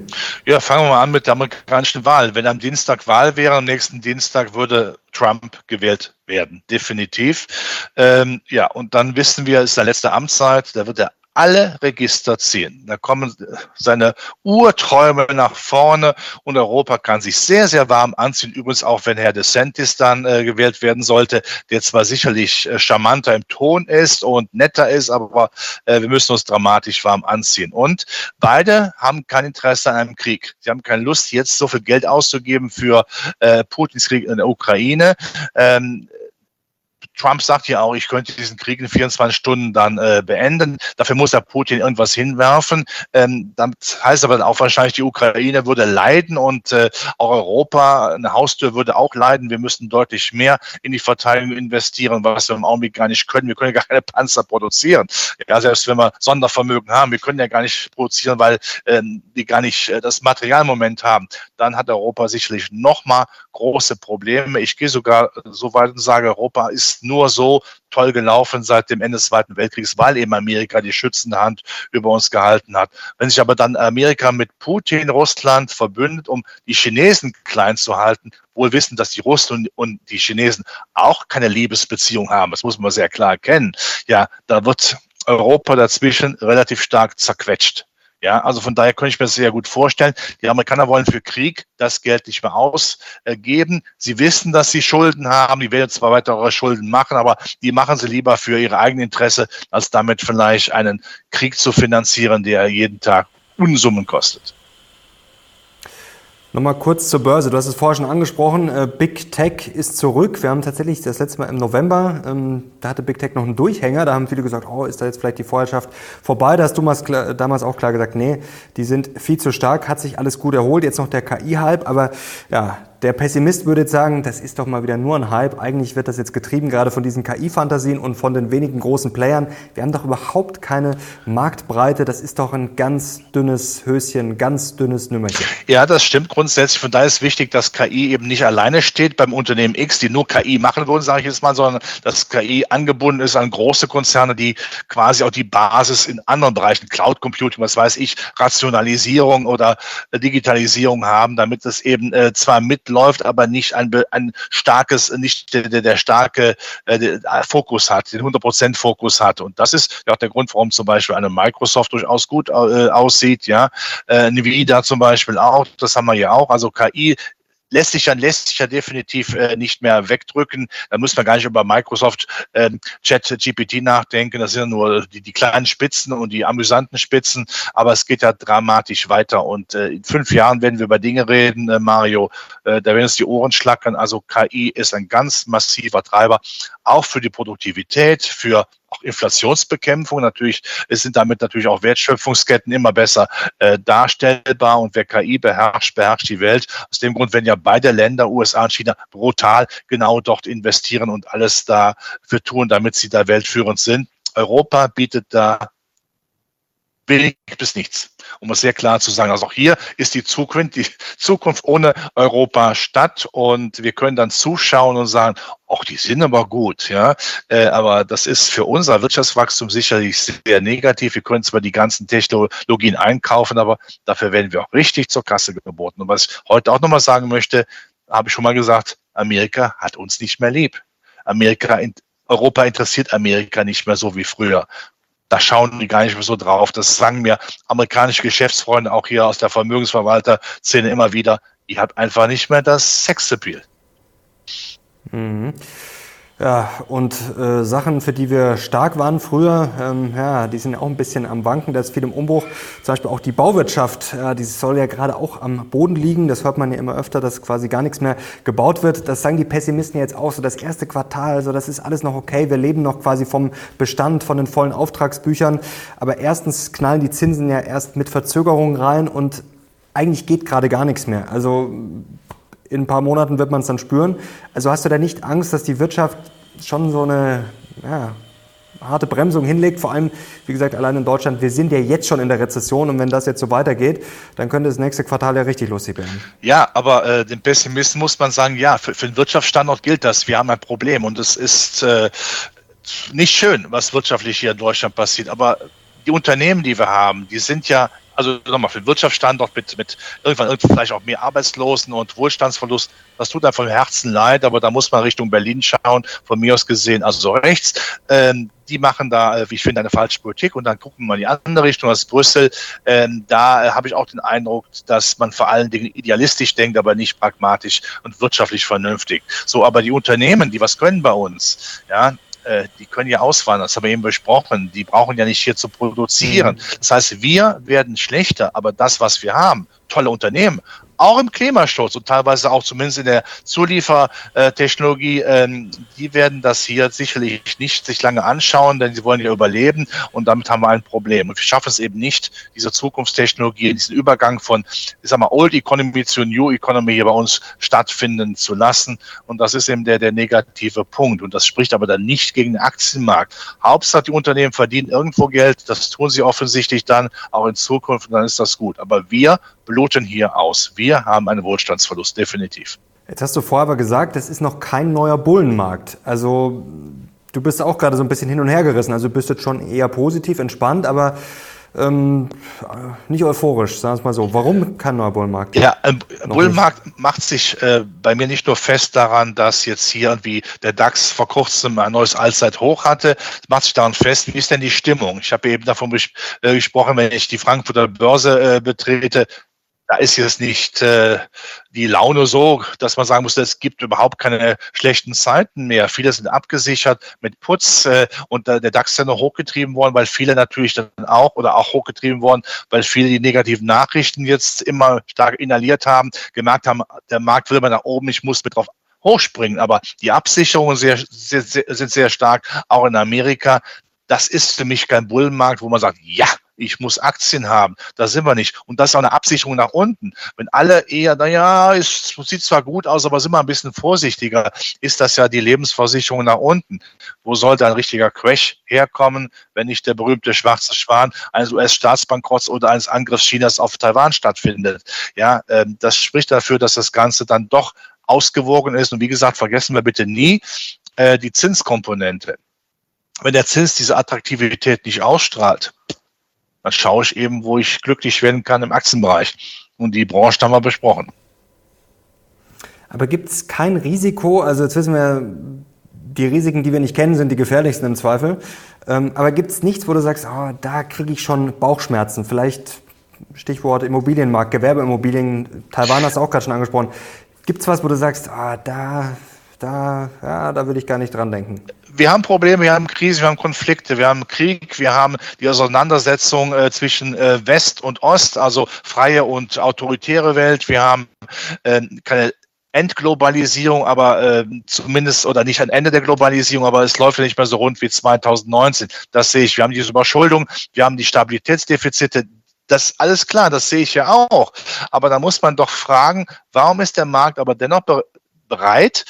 Ja, fangen wir mal an mit der amerikanischen Wahl. Wenn am Dienstag Wahl wäre, am nächsten Dienstag würde Trump gewählt werden, definitiv. Ähm, ja, und dann wissen wir, es ist der letzte Amtszeit, da wird er alle Register ziehen. Da kommen seine Urträume nach vorne und Europa kann sich sehr, sehr warm anziehen. Übrigens auch, wenn Herr DeSantis dann äh, gewählt werden sollte, der zwar sicherlich äh, charmanter im Ton ist und netter ist, aber äh, wir müssen uns dramatisch warm anziehen. Und beide haben kein Interesse an einem Krieg. Sie haben keine Lust, jetzt so viel Geld auszugeben für äh, Putins Krieg in der Ukraine. Ähm, Trump sagt ja auch, ich könnte diesen Krieg in 24 Stunden dann äh, beenden. Dafür muss er Putin irgendwas hinwerfen. Ähm, damit heißt aber auch wahrscheinlich, die Ukraine würde leiden und äh, auch Europa, eine Haustür würde auch leiden. Wir müssten deutlich mehr in die Verteidigung investieren, was wir im Augenblick gar nicht können. Wir können ja gar keine Panzer produzieren. Ja, selbst wenn wir Sondervermögen haben, wir können ja gar nicht produzieren, weil ähm, die gar nicht äh, das Materialmoment haben. Dann hat Europa sicherlich nochmal große Probleme. Ich gehe sogar so weit und sage, Europa ist nur so toll gelaufen seit dem Ende des Zweiten Weltkriegs, weil eben Amerika die schützende Hand über uns gehalten hat. Wenn sich aber dann Amerika mit Putin, Russland verbündet, um die Chinesen klein zu halten, wohl wissen, dass die Russen und die Chinesen auch keine Liebesbeziehung haben, das muss man sehr klar erkennen, ja, da wird Europa dazwischen relativ stark zerquetscht. Ja, also von daher könnte ich mir das sehr gut vorstellen. Die Amerikaner wollen für Krieg das Geld nicht mehr ausgeben. Sie wissen, dass sie Schulden haben. Die werden zwar weitere Schulden machen, aber die machen sie lieber für ihre eigenen Interesse, als damit vielleicht einen Krieg zu finanzieren, der jeden Tag Unsummen kostet. Nochmal kurz zur Börse. Du hast es vorher schon angesprochen. Äh, Big Tech ist zurück. Wir haben tatsächlich das letzte Mal im November, ähm, da hatte Big Tech noch einen Durchhänger. Da haben viele gesagt, oh, ist da jetzt vielleicht die Vorherrschaft vorbei? Da hast du damals auch klar gesagt, nee, die sind viel zu stark, hat sich alles gut erholt. Jetzt noch der KI-Hype, aber ja, der Pessimist würde jetzt sagen, das ist doch mal wieder nur ein Hype. Eigentlich wird das jetzt getrieben gerade von diesen KI-Fantasien und von den wenigen großen Playern. Wir haben doch überhaupt keine Marktbreite. Das ist doch ein ganz dünnes Höschen, ganz dünnes Nümmerchen. Ja, das stimmt grundsätzlich. Von daher ist wichtig, dass KI eben nicht alleine steht beim Unternehmen X, die nur KI machen würden, sage ich jetzt mal, sondern dass KI angebunden ist an große Konzerne, die quasi auch die Basis in anderen Bereichen, Cloud Computing, was weiß ich, Rationalisierung oder Digitalisierung haben, damit es eben äh, zwar mit läuft, aber nicht ein, ein starkes, nicht der, der, der starke äh, der Fokus hat, den 100% Fokus hat. Und das ist ja auch der Grund, warum zum Beispiel eine Microsoft durchaus gut äh, aussieht, ja. Äh, Nvidia zum Beispiel auch, das haben wir ja auch. Also KI lässt sich ja, lässt sich ja definitiv äh, nicht mehr wegdrücken. Da muss man gar nicht über Microsoft äh, Chat GPT nachdenken. Das sind ja nur die, die kleinen Spitzen und die amüsanten Spitzen. Aber es geht ja dramatisch weiter. Und äh, in fünf Jahren werden wir über Dinge reden, äh, Mario. Äh, da werden uns die Ohren schlackern. Also KI ist ein ganz massiver Treiber, auch für die Produktivität, für auch Inflationsbekämpfung. Natürlich es sind damit natürlich auch Wertschöpfungsketten immer besser äh, darstellbar und wer KI beherrscht, beherrscht die Welt. Aus dem Grund werden ja beide Länder, USA und China, brutal genau dort investieren und alles dafür tun, damit sie da weltführend sind. Europa bietet da wenig bis nichts um es sehr klar zu sagen. Also auch hier ist die Zukunft, die Zukunft ohne Europa statt und wir können dann zuschauen und sagen, auch die sind aber gut, ja. Äh, aber das ist für unser Wirtschaftswachstum sicherlich sehr negativ. Wir können zwar die ganzen Technologien einkaufen, aber dafür werden wir auch richtig zur Kasse geboten. Und was ich heute auch nochmal sagen möchte, habe ich schon mal gesagt, Amerika hat uns nicht mehr lieb. Amerika, Europa interessiert Amerika nicht mehr so wie früher da schauen die gar nicht mehr so drauf. Das sagen mir amerikanische Geschäftsfreunde auch hier aus der Vermögensverwalter-Szene immer wieder. Ihr habt einfach nicht mehr das Sexappeal. Mhm. Ja, und äh, Sachen, für die wir stark waren früher, ähm, ja, die sind auch ein bisschen am Wanken, da ist viel im Umbruch. Zum Beispiel auch die Bauwirtschaft, ja, die soll ja gerade auch am Boden liegen. Das hört man ja immer öfter, dass quasi gar nichts mehr gebaut wird. Das sagen die Pessimisten jetzt auch so, das erste Quartal, also das ist alles noch okay. Wir leben noch quasi vom Bestand, von den vollen Auftragsbüchern. Aber erstens knallen die Zinsen ja erst mit Verzögerungen rein und eigentlich geht gerade gar nichts mehr. Also in ein paar Monaten wird man es dann spüren. Also hast du da nicht Angst, dass die Wirtschaft schon so eine ja, harte Bremsung hinlegt? Vor allem, wie gesagt, allein in Deutschland, wir sind ja jetzt schon in der Rezession und wenn das jetzt so weitergeht, dann könnte das nächste Quartal ja richtig lustig werden. Ja, aber äh, dem Pessimisten muss man sagen, ja, für, für den Wirtschaftsstandort gilt das. Wir haben ein Problem und es ist äh, nicht schön, was wirtschaftlich hier in Deutschland passiert. Aber die Unternehmen, die wir haben, die sind ja also nochmal für den Wirtschaftsstandort mit, mit irgendwann, vielleicht auch mehr Arbeitslosen und Wohlstandsverlust, das tut einem vom Herzen leid, aber da muss man Richtung Berlin schauen, von mir aus gesehen, also so rechts. Ähm, die machen da, äh, wie ich finde, eine falsche Politik und dann gucken wir in die andere Richtung, das ist Brüssel. Ähm, da äh, habe ich auch den Eindruck, dass man vor allen Dingen idealistisch denkt, aber nicht pragmatisch und wirtschaftlich vernünftig. So, aber die Unternehmen, die was können bei uns, ja, äh, die können ja auswandern, das haben wir eben besprochen. Die brauchen ja nicht hier zu produzieren. Mhm. Das heißt, wir werden schlechter, aber das, was wir haben, tolle Unternehmen, auch im Klimaschutz und teilweise auch zumindest in der Zuliefertechnologie, ähm, die werden das hier sicherlich nicht sich lange anschauen, denn sie wollen ja überleben und damit haben wir ein Problem. Und wir schaffen es eben nicht, diese Zukunftstechnologie, diesen Übergang von, ich sag mal, Old Economy zu New Economy hier bei uns stattfinden zu lassen. Und das ist eben der, der negative Punkt. Und das spricht aber dann nicht gegen den Aktienmarkt. Hauptsache, die Unternehmen verdienen irgendwo Geld. Das tun sie offensichtlich dann auch in Zukunft und dann ist das gut. Aber wir bluten hier aus. Wir haben einen Wohlstandsverlust, definitiv. Jetzt hast du vorher aber gesagt, es ist noch kein neuer Bullenmarkt. Also du bist auch gerade so ein bisschen hin und her gerissen. Also du bist jetzt schon eher positiv, entspannt, aber ähm, nicht euphorisch, sagen wir es mal so. Warum kein neuer Bullenmarkt? Ja, ein Bullenmarkt nicht? macht sich äh, bei mir nicht nur fest daran, dass jetzt hier irgendwie der DAX vor kurzem ein neues Allzeithoch hatte, es macht sich daran fest, wie ist denn die Stimmung? Ich habe eben davon äh, gesprochen, wenn ich die Frankfurter Börse äh, betrete, da ist jetzt nicht äh, die Laune so, dass man sagen muss, es gibt überhaupt keine schlechten Zeiten mehr. Viele sind abgesichert mit Putz äh, und der DAX ist ja noch hochgetrieben worden, weil viele natürlich dann auch oder auch hochgetrieben worden, weil viele die negativen Nachrichten jetzt immer stark inhaliert haben, gemerkt haben, der Markt will mal nach oben, ich muss mit drauf hochspringen. Aber die Absicherungen sehr, sehr, sehr, sind sehr stark, auch in Amerika. Das ist für mich kein Bullenmarkt, wo man sagt, ja, ich muss Aktien haben. Da sind wir nicht. Und das ist auch eine Absicherung nach unten. Wenn alle eher, naja, es sieht zwar gut aus, aber sind wir ein bisschen vorsichtiger, ist das ja die Lebensversicherung nach unten. Wo sollte ein richtiger Crash herkommen, wenn nicht der berühmte schwarze Schwan eines US-Staatsbankrotts oder eines Angriffs Chinas auf Taiwan stattfindet? Ja, ähm, das spricht dafür, dass das Ganze dann doch ausgewogen ist. Und wie gesagt, vergessen wir bitte nie äh, die Zinskomponente. Wenn der Zins diese Attraktivität nicht ausstrahlt, dann schaue ich eben, wo ich glücklich werden kann im Aktienbereich. Und die Branche haben wir besprochen. Aber gibt es kein Risiko, also jetzt wissen wir, die Risiken, die wir nicht kennen, sind die gefährlichsten im Zweifel. Ähm, aber gibt es nichts, wo du sagst, oh, da kriege ich schon Bauchschmerzen? Vielleicht Stichwort Immobilienmarkt, Gewerbeimmobilien, Taiwan hast du auch gerade schon angesprochen. Gibt es was, wo du sagst, oh, da, da, ja, da würde ich gar nicht dran denken? Wir haben Probleme, wir haben Krise, wir haben Konflikte, wir haben Krieg, wir haben die Auseinandersetzung äh, zwischen äh, West und Ost, also freie und autoritäre Welt. Wir haben äh, keine Endglobalisierung, aber äh, zumindest oder nicht ein Ende der Globalisierung, aber es läuft ja nicht mehr so rund wie 2019. Das sehe ich. Wir haben diese Überschuldung, wir haben die Stabilitätsdefizite. Das ist alles klar, das sehe ich ja auch. Aber da muss man doch fragen, warum ist der Markt aber dennoch bereit,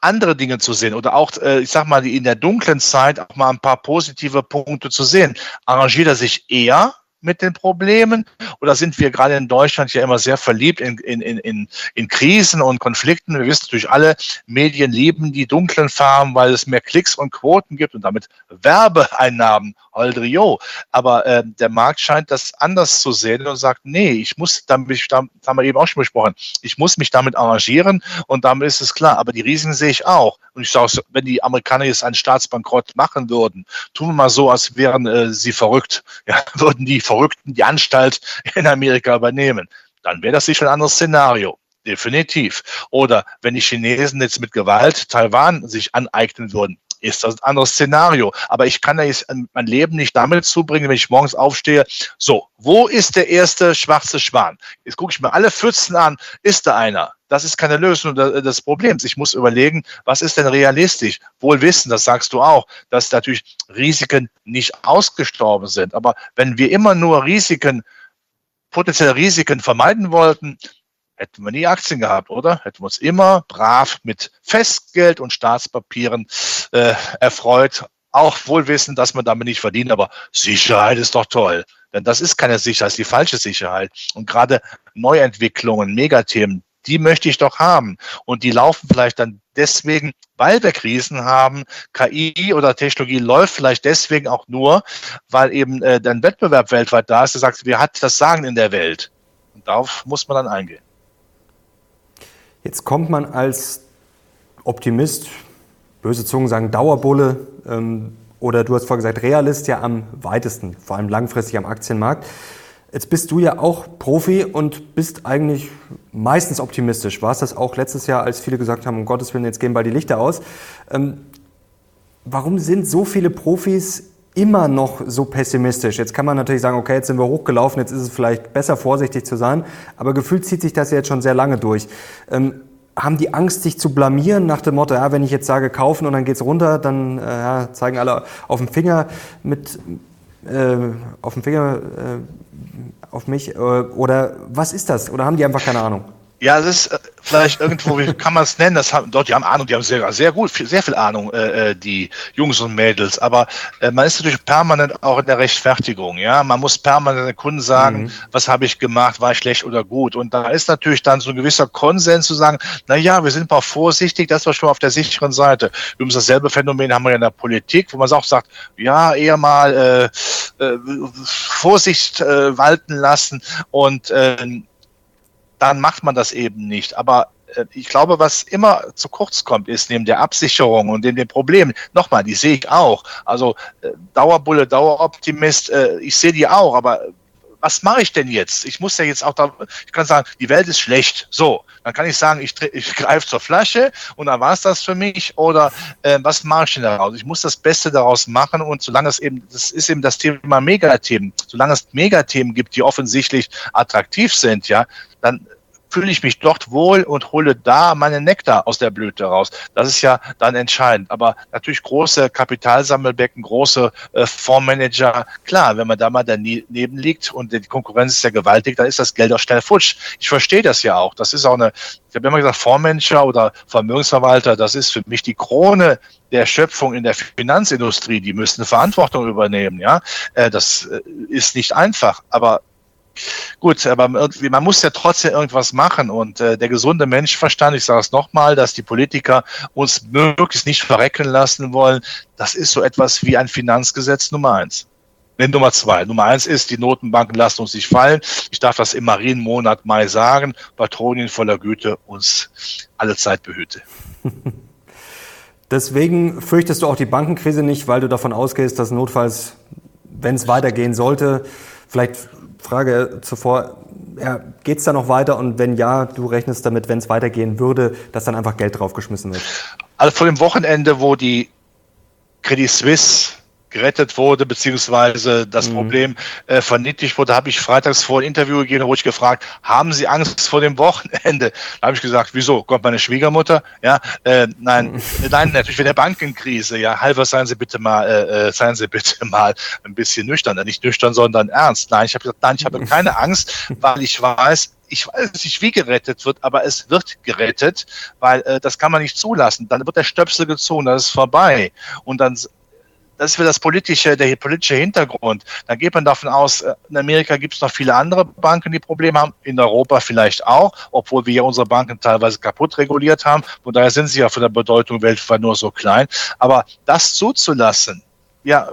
andere Dinge zu sehen oder auch, äh, ich sag mal, in der dunklen Zeit auch mal ein paar positive Punkte zu sehen. Arrangiert er sich eher mit den Problemen? Oder sind wir gerade in Deutschland ja immer sehr verliebt in, in, in, in Krisen und Konflikten? Wir wissen natürlich alle, Medien lieben die dunklen Farben, weil es mehr Klicks und Quoten gibt und damit Werbeeinnahmen. Holdrio. Aber äh, der Markt scheint das anders zu sehen und sagt, nee, ich muss damit, das haben wir eben auch schon besprochen, ich muss mich damit arrangieren und damit ist es klar. Aber die Risiken sehe ich auch. Und ich sage, wenn die Amerikaner jetzt einen Staatsbankrott machen würden, tun wir mal so, als wären äh, sie verrückt. Ja, <laughs> würden die Verrückten die Anstalt in Amerika übernehmen. Dann wäre das sicher ein anderes Szenario. definitiv. Oder wenn die Chinesen jetzt mit Gewalt Taiwan sich aneignen würden, ist das ein anderes Szenario. Aber ich kann ja jetzt mein Leben nicht damit zubringen, wenn ich morgens aufstehe. So, wo ist der erste schwarze Schwan? Jetzt gucke ich mir alle Pfützen an. Ist da einer? Das ist keine Lösung des Problems. Ich muss überlegen, was ist denn realistisch? Wohl wissen, das sagst du auch, dass natürlich Risiken nicht ausgestorben sind. Aber wenn wir immer nur Risiken, potenzielle Risiken vermeiden wollten, hätten wir nie Aktien gehabt, oder? Hätten wir uns immer brav mit Festgeld und Staatspapieren äh, erfreut. Auch wohl wissen, dass man damit nicht verdient, aber Sicherheit ist doch toll. Denn das ist keine Sicherheit, das ist die falsche Sicherheit. Und gerade Neuentwicklungen, Megathemen, die möchte ich doch haben. Und die laufen vielleicht dann deswegen, weil wir Krisen haben. KI oder Technologie läuft vielleicht deswegen auch nur, weil eben äh, der Wettbewerb weltweit da ist, der sagt, wer hat das Sagen in der Welt? Und darauf muss man dann eingehen. Jetzt kommt man als Optimist, böse Zungen sagen Dauerbulle ähm, oder du hast vorhin gesagt Realist ja am weitesten, vor allem langfristig am Aktienmarkt. Jetzt bist du ja auch Profi und bist eigentlich meistens optimistisch. War es das auch letztes Jahr, als viele gesagt haben, um Gottes Willen, jetzt gehen bald die Lichter aus. Ähm, warum sind so viele Profis immer noch so pessimistisch? Jetzt kann man natürlich sagen, okay, jetzt sind wir hochgelaufen, jetzt ist es vielleicht besser, vorsichtig zu sein, aber gefühlt zieht sich das jetzt schon sehr lange durch. Ähm, haben die Angst, sich zu blamieren nach dem Motto, ja, wenn ich jetzt sage kaufen und dann geht's runter, dann äh, ja, zeigen alle auf dem Finger mit äh, auf dem Finger äh, auf mich äh, oder was ist das? Oder haben die einfach keine Ahnung? Ja, das ist äh, vielleicht irgendwo, wie kann man es nennen? Das haben, dort, die haben Ahnung, die haben sehr, sehr gut, sehr viel Ahnung, äh, äh, die Jungs und Mädels. Aber äh, man ist natürlich permanent auch in der Rechtfertigung. Ja, man muss permanent den Kunden sagen, mhm. was habe ich gemacht, war ich schlecht oder gut. Und da ist natürlich dann so ein gewisser Konsens zu sagen, na ja, wir sind mal vorsichtig, das war schon auf der sicheren Seite. Übrigens dasselbe Phänomen haben wir in der Politik, wo man auch sagt, ja, eher mal äh, äh, Vorsicht äh, walten lassen und äh, dann macht man das eben nicht. Aber äh, ich glaube, was immer zu kurz kommt, ist neben der Absicherung und neben den Problemen, nochmal, die sehe ich auch. Also äh, Dauerbulle, Daueroptimist, äh, ich sehe die auch, aber was mache ich denn jetzt? Ich muss ja jetzt auch da, ich kann sagen, die Welt ist schlecht. So, dann kann ich sagen, ich, ich <laughs> greife zur Flasche und dann war es das für mich. Oder äh, was mache ich denn daraus? Ich muss das Beste daraus machen und solange es eben, das ist eben das Thema Megathemen, solange es Megathemen gibt, die offensichtlich attraktiv sind, ja, dann fühle ich mich dort wohl und hole da meinen Nektar aus der Blüte raus. Das ist ja dann entscheidend. Aber natürlich große Kapitalsammelbecken, große äh, Fondsmanager, klar, wenn man da mal daneben liegt und die Konkurrenz ist ja gewaltig, dann ist das Geld auch schnell futsch. Ich verstehe das ja auch. Das ist auch eine, ich habe immer gesagt, Fondsmanager oder Vermögensverwalter, das ist für mich die Krone der Schöpfung in der Finanzindustrie. Die müssen Verantwortung übernehmen. Ja, äh, das äh, ist nicht einfach, aber Gut, aber irgendwie, man muss ja trotzdem irgendwas machen und äh, der gesunde Menschverstand, ich sage es nochmal, dass die Politiker uns möglichst nicht verrecken lassen wollen, das ist so etwas wie ein Finanzgesetz Nummer eins. Nee, Nummer zwei. Nummer eins ist, die Notenbanken lassen uns nicht fallen. Ich darf das im Marienmonat Mai sagen. Patronien voller Güte uns alle Zeit behüte. <laughs> Deswegen fürchtest du auch die Bankenkrise nicht, weil du davon ausgehst, dass notfalls, wenn es weitergehen sollte, vielleicht Frage zuvor, ja, geht es da noch weiter und wenn ja, du rechnest damit, wenn es weitergehen würde, dass dann einfach Geld draufgeschmissen wird? Also vor dem Wochenende, wo die Credit Suisse gerettet wurde, beziehungsweise das mhm. Problem äh, verniedlicht wurde, habe ich freitags vor ein Interview gegeben, wo ich gefragt, haben Sie Angst vor dem Wochenende? Da habe ich gesagt, wieso? Kommt meine Schwiegermutter? Ja, äh, nein, mhm. <laughs> nein, natürlich wegen der Bankenkrise. Ja, halber seien Sie bitte mal, äh, äh seien Sie bitte <laughs> mal ein bisschen nüchtern, nicht nüchtern, sondern ernst. Nein, ich habe gesagt, nein, ich habe keine Angst, weil ich weiß, ich weiß nicht, wie gerettet wird, aber es wird gerettet, weil äh, das kann man nicht zulassen. Dann wird der Stöpsel gezogen, das ist vorbei. Und dann das ist das politische, der politische Hintergrund. Dann geht man davon aus, äh, in Amerika gibt es noch viele andere Banken, die Probleme haben, in Europa vielleicht auch, obwohl wir ja unsere Banken teilweise kaputt reguliert haben. Von daher sind sie ja von der Bedeutung weltweit nur so klein. Aber das zuzulassen, ja,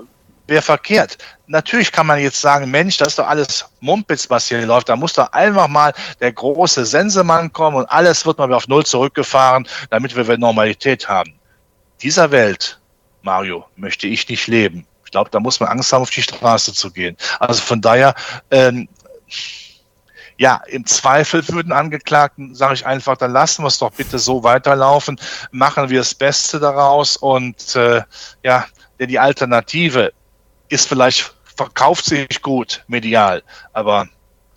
wäre verkehrt. Natürlich kann man jetzt sagen, Mensch, das ist doch alles Mumpitz, was hier läuft. Da muss doch einfach mal der große Sensemann kommen und alles wird mal auf Null zurückgefahren, damit wir Normalität haben. Dieser Welt Mario, möchte ich nicht leben. Ich glaube, da muss man Angst haben, auf die Straße zu gehen. Also von daher, ähm, Ja, im Zweifel würden Angeklagten, sage ich einfach, dann lassen wir es doch bitte so weiterlaufen, machen wir das Beste daraus und äh, ja, denn die Alternative ist vielleicht, verkauft sich gut medial, aber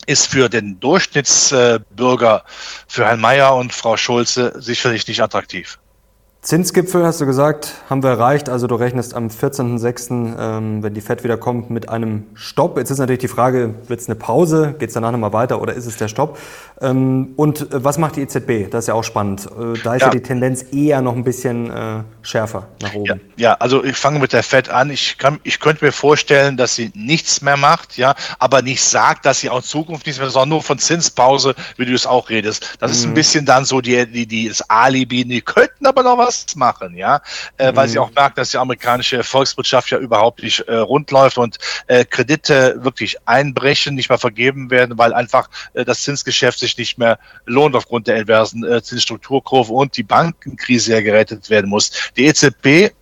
ist für den Durchschnittsbürger, für Herrn Mayer und Frau Schulze sicherlich nicht attraktiv. Zinsgipfel hast du gesagt, haben wir erreicht. Also du rechnest am 14.06., ähm, wenn die FED wieder kommt, mit einem Stopp. Jetzt ist natürlich die Frage, wird es eine Pause? Geht es danach nochmal weiter oder ist es der Stopp? Ähm, und äh, was macht die EZB? Das ist ja auch spannend. Äh, da ist ja, ja die Tendenz eher noch ein bisschen äh, schärfer nach oben. Ja, ja, also ich fange mit der FED an. Ich, kann, ich könnte mir vorstellen, dass sie nichts mehr macht, ja, aber nicht sagt, dass sie auch in Zukunft nichts mehr, sondern nur von Zinspause, wie du es auch redest. Das mhm. ist ein mhm. bisschen dann so die, die, die, das Alibi. Die könnten aber noch was Verlust machen, ja, äh, weil sie mhm. auch merkt, dass die amerikanische Volkswirtschaft ja überhaupt nicht äh, rund läuft und äh, Kredite wirklich einbrechen, nicht mehr vergeben werden, weil einfach äh, das Zinsgeschäft sich nicht mehr lohnt aufgrund der inversen äh, Zinsstrukturkurve und die Bankenkrise ja gerettet werden muss. Die EZB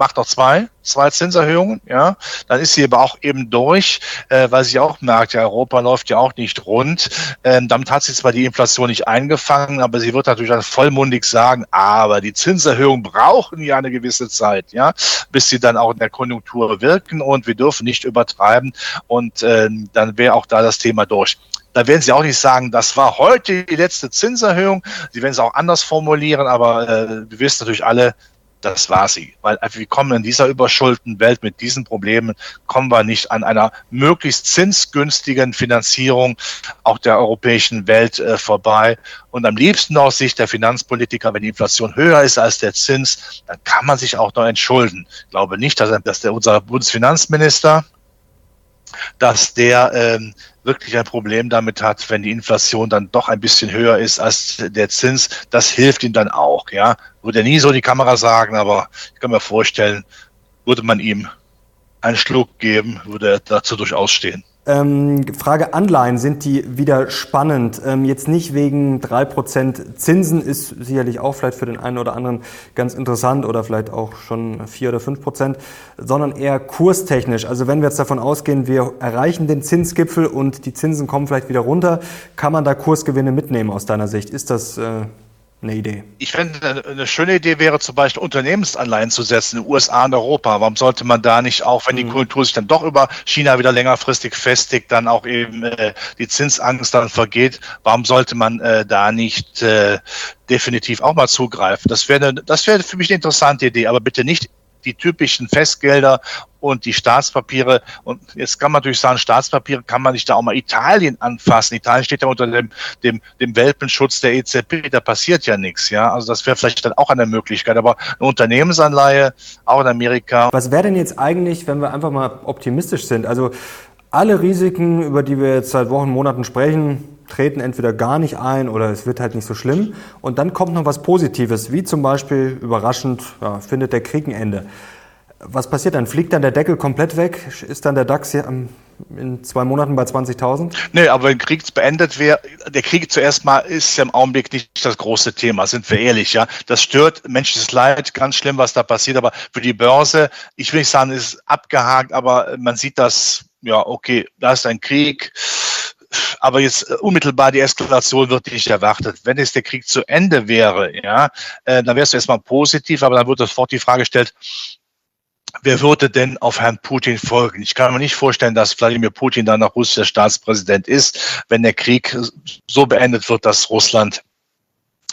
macht noch zwei, zwei Zinserhöhungen, ja, dann ist sie aber auch eben durch, äh, weil sie auch merkt, ja, Europa läuft ja auch nicht rund. Ähm, damit hat sie zwar die Inflation nicht eingefangen, aber sie wird natürlich dann vollmundig sagen, aber die Zinserhöhungen brauchen ja eine gewisse Zeit, ja, bis sie dann auch in der Konjunktur wirken und wir dürfen nicht übertreiben und ähm, dann wäre auch da das Thema durch. Da werden Sie auch nicht sagen, das war heute die letzte Zinserhöhung. Sie werden es auch anders formulieren, aber äh, wir wissen natürlich alle, das war sie. Weil wir kommen in dieser überschuldeten Welt mit diesen Problemen, kommen wir nicht an einer möglichst zinsgünstigen Finanzierung auch der europäischen Welt äh, vorbei. Und am liebsten aus Sicht der Finanzpolitiker, wenn die Inflation höher ist als der Zins, dann kann man sich auch noch entschulden. Ich glaube nicht, dass, dass der, unser Bundesfinanzminister, dass der ähm, wirklich ein Problem damit hat, wenn die Inflation dann doch ein bisschen höher ist als der Zins. Das hilft ihm dann auch, ja. Würde er nie so in die Kamera sagen, aber ich kann mir vorstellen, würde man ihm einen Schluck geben, würde er dazu durchaus stehen. Ähm, Frage Anleihen, sind die wieder spannend? Ähm, jetzt nicht wegen 3% Zinsen, ist sicherlich auch vielleicht für den einen oder anderen ganz interessant oder vielleicht auch schon 4 oder 5%, sondern eher kurstechnisch. Also wenn wir jetzt davon ausgehen, wir erreichen den Zinsgipfel und die Zinsen kommen vielleicht wieder runter, kann man da Kursgewinne mitnehmen aus deiner Sicht? Ist das äh, eine Idee. Ich finde, eine schöne Idee wäre zum Beispiel Unternehmensanleihen zu setzen in den USA und Europa. Warum sollte man da nicht auch, wenn die mhm. Kultur sich dann doch über China wieder längerfristig festigt, dann auch eben äh, die Zinsangst dann vergeht, warum sollte man äh, da nicht äh, definitiv auch mal zugreifen? Das wäre das wäre für mich eine interessante Idee, aber bitte nicht die typischen Festgelder und die Staatspapiere. Und jetzt kann man natürlich sagen, Staatspapiere kann man nicht da auch mal Italien anfassen. Italien steht ja unter dem, dem, dem Welpenschutz der EZB, da passiert ja nichts. Ja, also das wäre vielleicht dann auch eine Möglichkeit. Aber eine Unternehmensanleihe, auch in Amerika. Was wäre denn jetzt eigentlich, wenn wir einfach mal optimistisch sind? Also alle Risiken, über die wir jetzt seit Wochen, Monaten sprechen, treten entweder gar nicht ein oder es wird halt nicht so schlimm. Und dann kommt noch was Positives, wie zum Beispiel überraschend ja, findet der Krieg ein Ende. Was passiert dann? Fliegt dann der Deckel komplett weg? Ist dann der DAX hier in zwei Monaten bei 20.000? Nee, aber wenn Krieg beendet wäre, der Krieg zuerst mal ist ja im Augenblick nicht das große Thema, sind wir ehrlich, ja. Das stört menschliches Leid, ganz schlimm, was da passiert, aber für die Börse, ich will nicht sagen, ist abgehakt, aber man sieht das, ja, okay, da ist ein Krieg, aber jetzt äh, unmittelbar die Eskalation wird nicht erwartet. Wenn es der Krieg zu Ende wäre, ja, äh, dann wärst du erstmal positiv, aber dann wird sofort die Frage gestellt, wer würde denn auf Herrn Putin folgen? Ich kann mir nicht vorstellen, dass Wladimir Putin dann noch russischer Staatspräsident ist, wenn der Krieg so beendet wird, dass Russland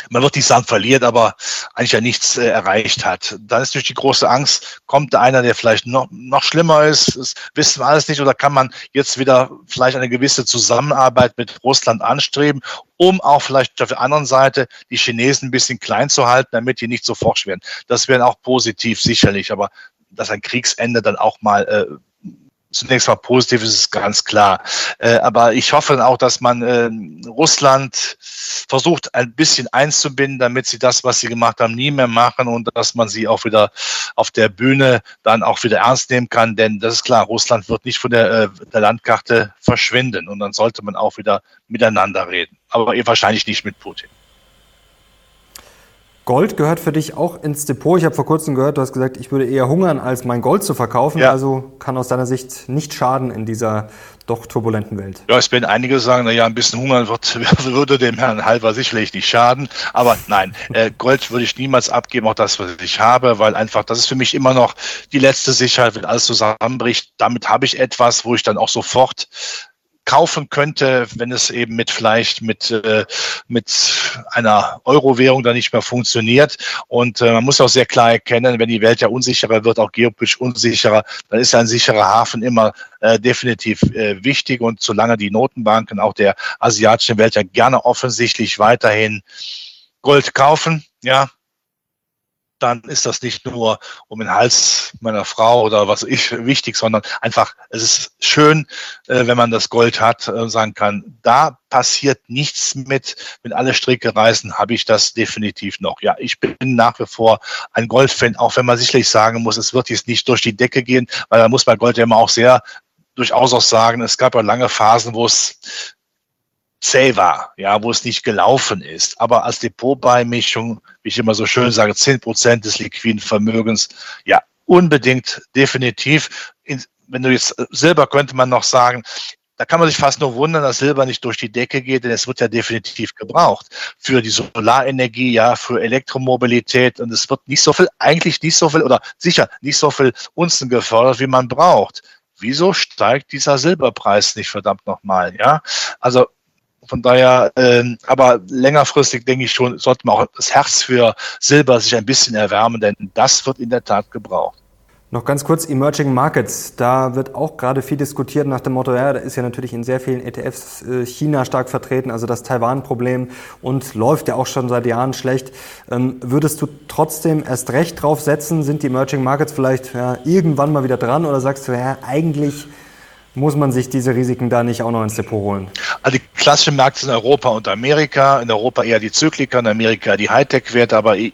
man wird nicht sagen verliert, aber eigentlich ja nichts äh, erreicht hat. Dann ist natürlich die große Angst, kommt da einer, der vielleicht noch, noch schlimmer ist, das wissen wir alles nicht, oder kann man jetzt wieder vielleicht eine gewisse Zusammenarbeit mit Russland anstreben, um auch vielleicht auf der anderen Seite die Chinesen ein bisschen klein zu halten, damit die nicht so forsch werden. Das wäre auch positiv sicherlich, aber dass ein Kriegsende dann auch mal äh, zunächst mal positiv ist, ist ganz klar. Äh, aber ich hoffe auch, dass man äh, Russland versucht, ein bisschen einzubinden, damit sie das, was sie gemacht haben, nie mehr machen und dass man sie auch wieder auf der Bühne dann auch wieder ernst nehmen kann. Denn das ist klar, Russland wird nicht von der, äh, der Landkarte verschwinden und dann sollte man auch wieder miteinander reden. Aber wahrscheinlich nicht mit Putin. Gold gehört für dich auch ins Depot. Ich habe vor kurzem gehört, du hast gesagt, ich würde eher hungern, als mein Gold zu verkaufen. Ja. Also kann aus deiner Sicht nicht schaden in dieser doch turbulenten Welt. Ja, es werden einige sagen, na ja, ein bisschen hungern wird, <laughs> würde dem Herrn Halber sicherlich nicht schaden. Aber nein, äh, Gold würde ich niemals abgeben, auch das, was ich habe, weil einfach, das ist für mich immer noch die letzte Sicherheit, wenn alles zusammenbricht. Damit habe ich etwas, wo ich dann auch sofort kaufen könnte, wenn es eben mit vielleicht mit, äh, mit einer Euro-Währung dann nicht mehr funktioniert. Und äh, man muss auch sehr klar erkennen, wenn die Welt ja unsicherer wird, auch geopolitisch unsicherer, dann ist ein sicherer Hafen immer äh, definitiv äh, wichtig. Und solange die Notenbanken auch der asiatischen Welt ja gerne offensichtlich weiterhin Gold kaufen, ja, dann ist das nicht nur um den Hals meiner Frau oder was ich wichtig, sondern einfach, es ist schön, äh, wenn man das Gold hat, äh, sagen kann, da passiert nichts mit, wenn alle Stricke reißen, habe ich das definitiv noch. Ja, ich bin nach wie vor ein Goldfan, auch wenn man sicherlich sagen muss, es wird jetzt nicht durch die Decke gehen, weil da muss man Gold ja immer auch sehr durchaus auch sagen, es gab ja lange Phasen, wo es zäh war, ja, wo es nicht gelaufen ist. Aber als Depotbeimischung, wie ich immer so schön sage, zehn Prozent des liquiden Vermögens, ja, unbedingt, definitiv. In, wenn du jetzt Silber könnte man noch sagen, da kann man sich fast nur wundern, dass Silber nicht durch die Decke geht, denn es wird ja definitiv gebraucht für die Solarenergie, ja, für Elektromobilität und es wird nicht so viel, eigentlich nicht so viel oder sicher nicht so viel Unzen gefördert, wie man braucht. Wieso steigt dieser Silberpreis nicht verdammt nochmal, ja? Also von daher, äh, aber längerfristig denke ich schon, sollte man auch das Herz für Silber sich ein bisschen erwärmen, denn das wird in der Tat gebraucht. Noch ganz kurz Emerging Markets. Da wird auch gerade viel diskutiert nach dem Motto, ja, da ist ja natürlich in sehr vielen ETFs äh, China stark vertreten, also das Taiwan-Problem und läuft ja auch schon seit Jahren schlecht. Ähm, würdest du trotzdem erst recht drauf setzen? Sind die Emerging Markets vielleicht ja, irgendwann mal wieder dran oder sagst du, ja, eigentlich muss man sich diese Risiken da nicht auch noch ins Depot holen? Also die klassischen Märkte sind Europa und Amerika. In Europa eher die Zykliker, in Amerika die Hightech-Werte, aber die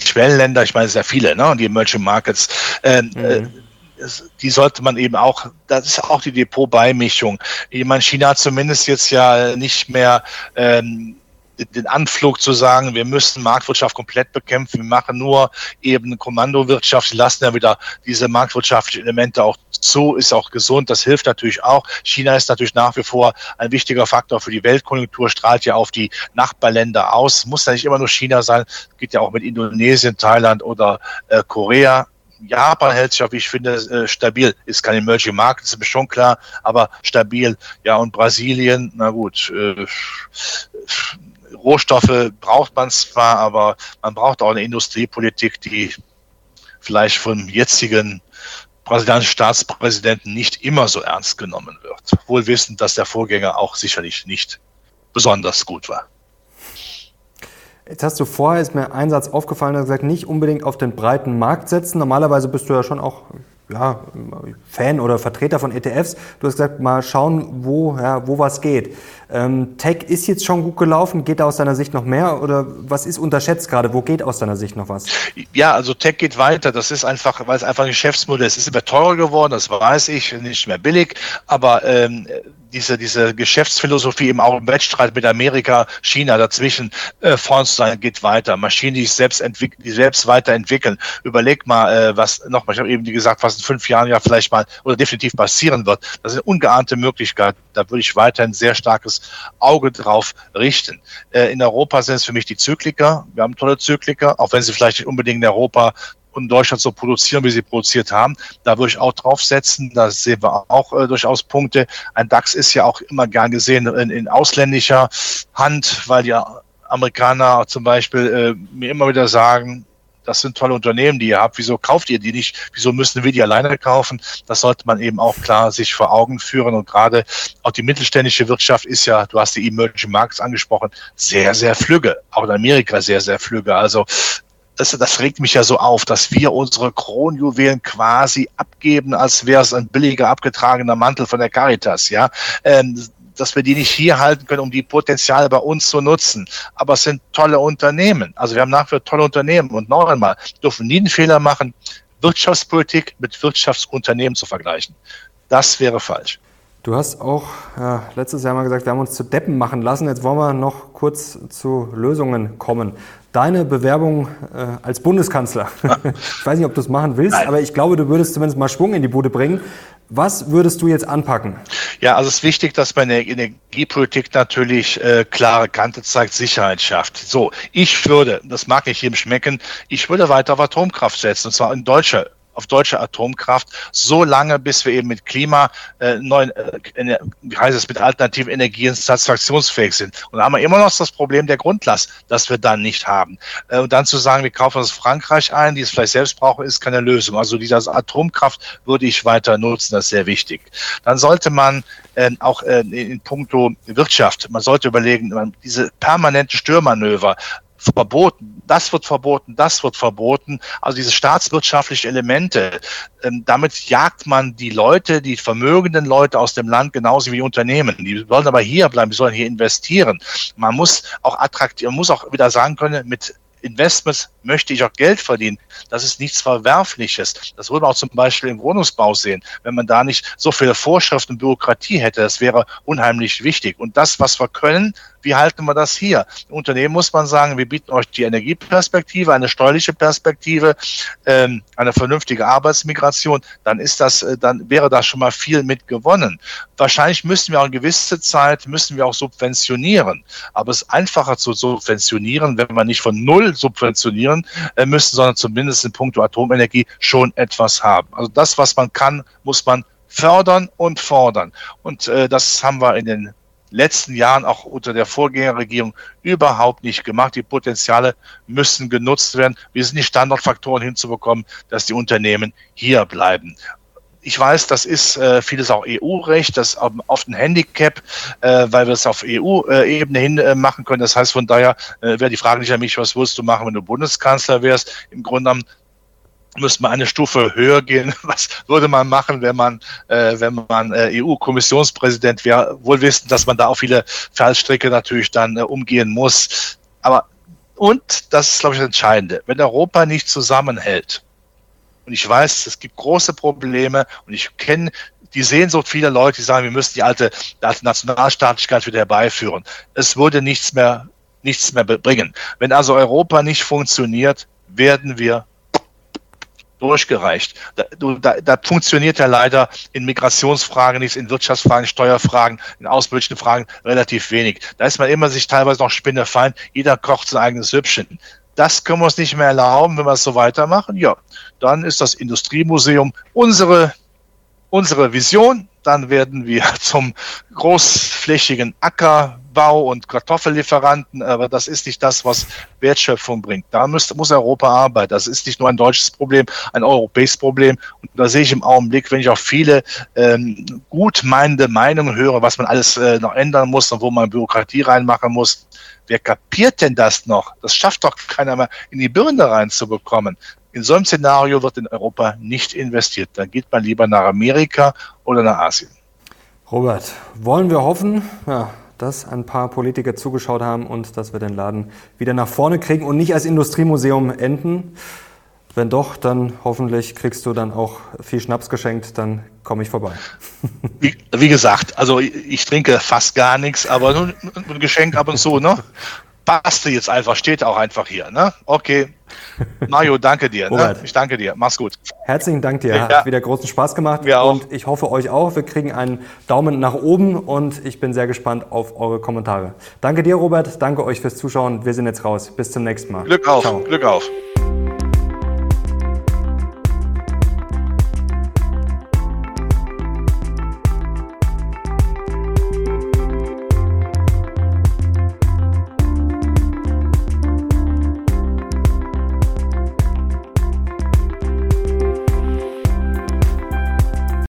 Schwellenländer, ich meine sehr viele, ne? Und die Emerging Markets, äh, mhm. die sollte man eben auch, das ist auch die Depotbeimischung. Ich meine, China hat zumindest jetzt ja nicht mehr ähm, den Anflug zu sagen, wir müssen Marktwirtschaft komplett bekämpfen, wir machen nur eben Kommandowirtschaft, sie lassen ja wieder diese marktwirtschaftlichen Elemente auch zu, ist auch gesund, das hilft natürlich auch. China ist natürlich nach wie vor ein wichtiger Faktor für die Weltkonjunktur, strahlt ja auf die Nachbarländer aus, muss ja nicht immer nur China sein, geht ja auch mit Indonesien, Thailand oder äh, Korea. Japan hält sich wie ich finde, äh, stabil. Ist kein Emerging Market, ist mir schon klar, aber stabil. Ja, und Brasilien, na gut, äh, Rohstoffe braucht man zwar, aber man braucht auch eine Industriepolitik, die vielleicht vom jetzigen brasilianischen Staatspräsidenten nicht immer so ernst genommen wird. Wohl wissend, dass der Vorgänger auch sicherlich nicht besonders gut war. Jetzt hast du vorher, ist mir ein Satz aufgefallen, hast gesagt, nicht unbedingt auf den breiten Markt setzen. Normalerweise bist du ja schon auch ja, Fan oder Vertreter von ETFs. Du hast gesagt, mal schauen, wo, ja, wo was geht. Ähm, Tech ist jetzt schon gut gelaufen. Geht da aus deiner Sicht noch mehr oder was ist unterschätzt gerade? Wo geht aus deiner Sicht noch was? Ja, also Tech geht weiter. Das ist einfach, weil es einfach ein Geschäftsmodell ist. Es ist immer teurer geworden, das weiß ich, nicht mehr billig. Aber ähm, diese, diese Geschäftsphilosophie im auch im Wettstreit mit Amerika, China dazwischen äh, vorn zu sein, geht weiter. Maschinen, die sich selbst, die selbst weiterentwickeln. Überleg mal, äh, was nochmal, ich habe eben gesagt, was in fünf Jahren ja vielleicht mal oder definitiv passieren wird. Das sind ungeahnte Möglichkeiten. Da würde ich weiter ein sehr starkes Auge drauf richten. Äh, in Europa sind es für mich die Zykliker. Wir haben tolle Zykliker, auch wenn sie vielleicht nicht unbedingt in Europa und Deutschland so produzieren, wie sie produziert haben. Da würde ich auch draufsetzen. Da sehen wir auch äh, durchaus Punkte. Ein DAX ist ja auch immer gern gesehen in, in ausländischer Hand, weil die Amerikaner zum Beispiel äh, mir immer wieder sagen, das sind tolle Unternehmen, die ihr habt. Wieso kauft ihr die nicht? Wieso müssen wir die alleine kaufen? Das sollte man eben auch klar sich vor Augen führen. Und gerade auch die mittelständische Wirtschaft ist ja, du hast die Emerging Markets angesprochen, sehr, sehr flügge. Auch in Amerika sehr, sehr flügge. Also das, das regt mich ja so auf, dass wir unsere Kronjuwelen quasi abgeben, als wäre es ein billiger abgetragener Mantel von der Caritas, ja. Ähm, dass wir die nicht hier halten können, um die Potenziale bei uns zu nutzen. Aber es sind tolle Unternehmen. Also wir haben nach wie vor tolle Unternehmen. Und noch einmal, dürfen nie den Fehler machen, Wirtschaftspolitik mit Wirtschaftsunternehmen zu vergleichen. Das wäre falsch. Du hast auch ja, letztes Jahr mal gesagt, wir haben uns zu Deppen machen lassen. Jetzt wollen wir noch kurz zu Lösungen kommen. Deine Bewerbung äh, als Bundeskanzler. <laughs> ich weiß nicht, ob du es machen willst, Nein. aber ich glaube, du würdest zumindest mal Schwung in die Bude bringen. Was würdest du jetzt anpacken? Ja, also es ist wichtig, dass man in der Energiepolitik natürlich äh, klare Kante zeigt, Sicherheit schafft. So, ich würde, das mag nicht jedem schmecken, ich würde weiter auf Atomkraft setzen, und zwar in deutscher auf deutsche Atomkraft so lange, bis wir eben mit Klima, äh, neuen, äh, wie heißt es, mit alternativen Energien satisfaktionsfähig sind. Und da haben wir immer noch das Problem der Grundlast, das wir dann nicht haben. Äh, und dann zu sagen, wir kaufen aus Frankreich ein, die es vielleicht selbst brauchen, ist keine Lösung. Also diese Atomkraft würde ich weiter nutzen, das ist sehr wichtig. Dann sollte man äh, auch äh, in puncto Wirtschaft, man sollte überlegen, man, diese permanente Störmanöver, verboten, das wird verboten, das wird verboten. Also diese staatswirtschaftlichen Elemente, ähm, damit jagt man die Leute, die vermögenden Leute aus dem Land genauso wie Unternehmen. Die sollen aber hier bleiben, die sollen hier investieren. Man muss auch attraktiv, man muss auch wieder sagen können, mit Investments möchte ich auch Geld verdienen. Das ist nichts Verwerfliches. Das würde man auch zum Beispiel im Wohnungsbau sehen. Wenn man da nicht so viele Vorschriften und Bürokratie hätte, das wäre unheimlich wichtig. Und das, was wir können, wie halten wir das hier? Unternehmen muss man sagen, wir bieten euch die Energieperspektive, eine steuerliche Perspektive, ähm, eine vernünftige Arbeitsmigration, dann ist das, äh, dann wäre da schon mal viel mit gewonnen. Wahrscheinlich müssen wir auch eine gewisse Zeit, müssen wir auch subventionieren. Aber es ist einfacher zu subventionieren, wenn wir nicht von null subventionieren äh, müssen, sondern zumindest in puncto Atomenergie schon etwas haben. Also das, was man kann, muss man fördern und fordern. Und äh, das haben wir in den letzten Jahren auch unter der Vorgängerregierung überhaupt nicht gemacht. Die Potenziale müssen genutzt werden. Wir sind die Standortfaktoren hinzubekommen, dass die Unternehmen hier bleiben ich weiß, das ist äh, vieles auch EU-Recht, das ist oft ein Handicap, äh, weil wir es auf EU-Ebene hin äh, machen können. Das heißt, von daher äh, wäre die Frage nicht an mich, was würdest du machen, wenn du Bundeskanzler wärst? Im Grunde genommen müsste man eine Stufe höher gehen. <laughs> Was würde man machen, wenn man, äh, wenn man äh, EU-Kommissionspräsident wäre? Wohl wissen, dass man da auch viele Fallstricke natürlich dann äh, umgehen muss. Aber und das ist, glaube ich, das Entscheidende. Wenn Europa nicht zusammenhält, und ich weiß, es gibt große Probleme und ich kenne die Sehnsucht vieler Leute, die sagen, wir müssen die alte, die alte Nationalstaatlichkeit wieder herbeiführen. Es würde nichts mehr, nichts mehr bringen. Wenn also Europa nicht funktioniert, werden wir durchgereicht. Da, da, da funktioniert ja leider in Migrationsfragen nichts, in Wirtschaftsfragen, Steuerfragen, in außenpolitischen Fragen relativ wenig. Da ist man immer sich teilweise noch spinnefeind. Jeder kocht sein eigenes Süppchen. Das können wir uns nicht mehr erlauben, wenn wir es so weitermachen. Ja, dann ist das Industriemuseum unsere, unsere Vision. Dann werden wir <laughs> zum großflächigen Ackerbau und Kartoffellieferanten. Aber das ist nicht das, was Wertschöpfung bringt. Da muss, muss Europa arbeiten. Das ist nicht nur ein deutsches Problem, ein europäisches Problem. Und da sehe ich im Augenblick, wenn ich auch viele ähm, gut Meinungen höre, was man alles äh, noch ändern muss und wo man Bürokratie reinmachen muss, Wer kapiert denn das noch? Das schafft doch keiner mehr in die Birne reinzubekommen. In so einem Szenario wird in Europa nicht investiert. Da geht man lieber nach Amerika oder nach Asien. Robert, wollen wir hoffen, ja, dass ein paar Politiker zugeschaut haben und dass wir den Laden wieder nach vorne kriegen und nicht als Industriemuseum enden. Wenn doch, dann hoffentlich kriegst du dann auch viel Schnaps geschenkt, dann komme ich vorbei. Wie, wie, gesagt, also ich, ich, trinke fast gar nichts, aber nur ein Geschenk ab und zu, ne? <laughs> Passte jetzt einfach, steht auch einfach hier, ne? Okay. Mario, danke dir. Ne? Ich danke dir. Mach's gut. Herzlichen Dank dir. Ja. Hat wieder großen Spaß gemacht. Wir auch. Und ich hoffe euch auch. Wir kriegen einen Daumen nach oben und ich bin sehr gespannt auf eure Kommentare. Danke dir, Robert. Danke euch fürs Zuschauen. Wir sind jetzt raus. Bis zum nächsten Mal. Glück auf. Ciao. Glück auf.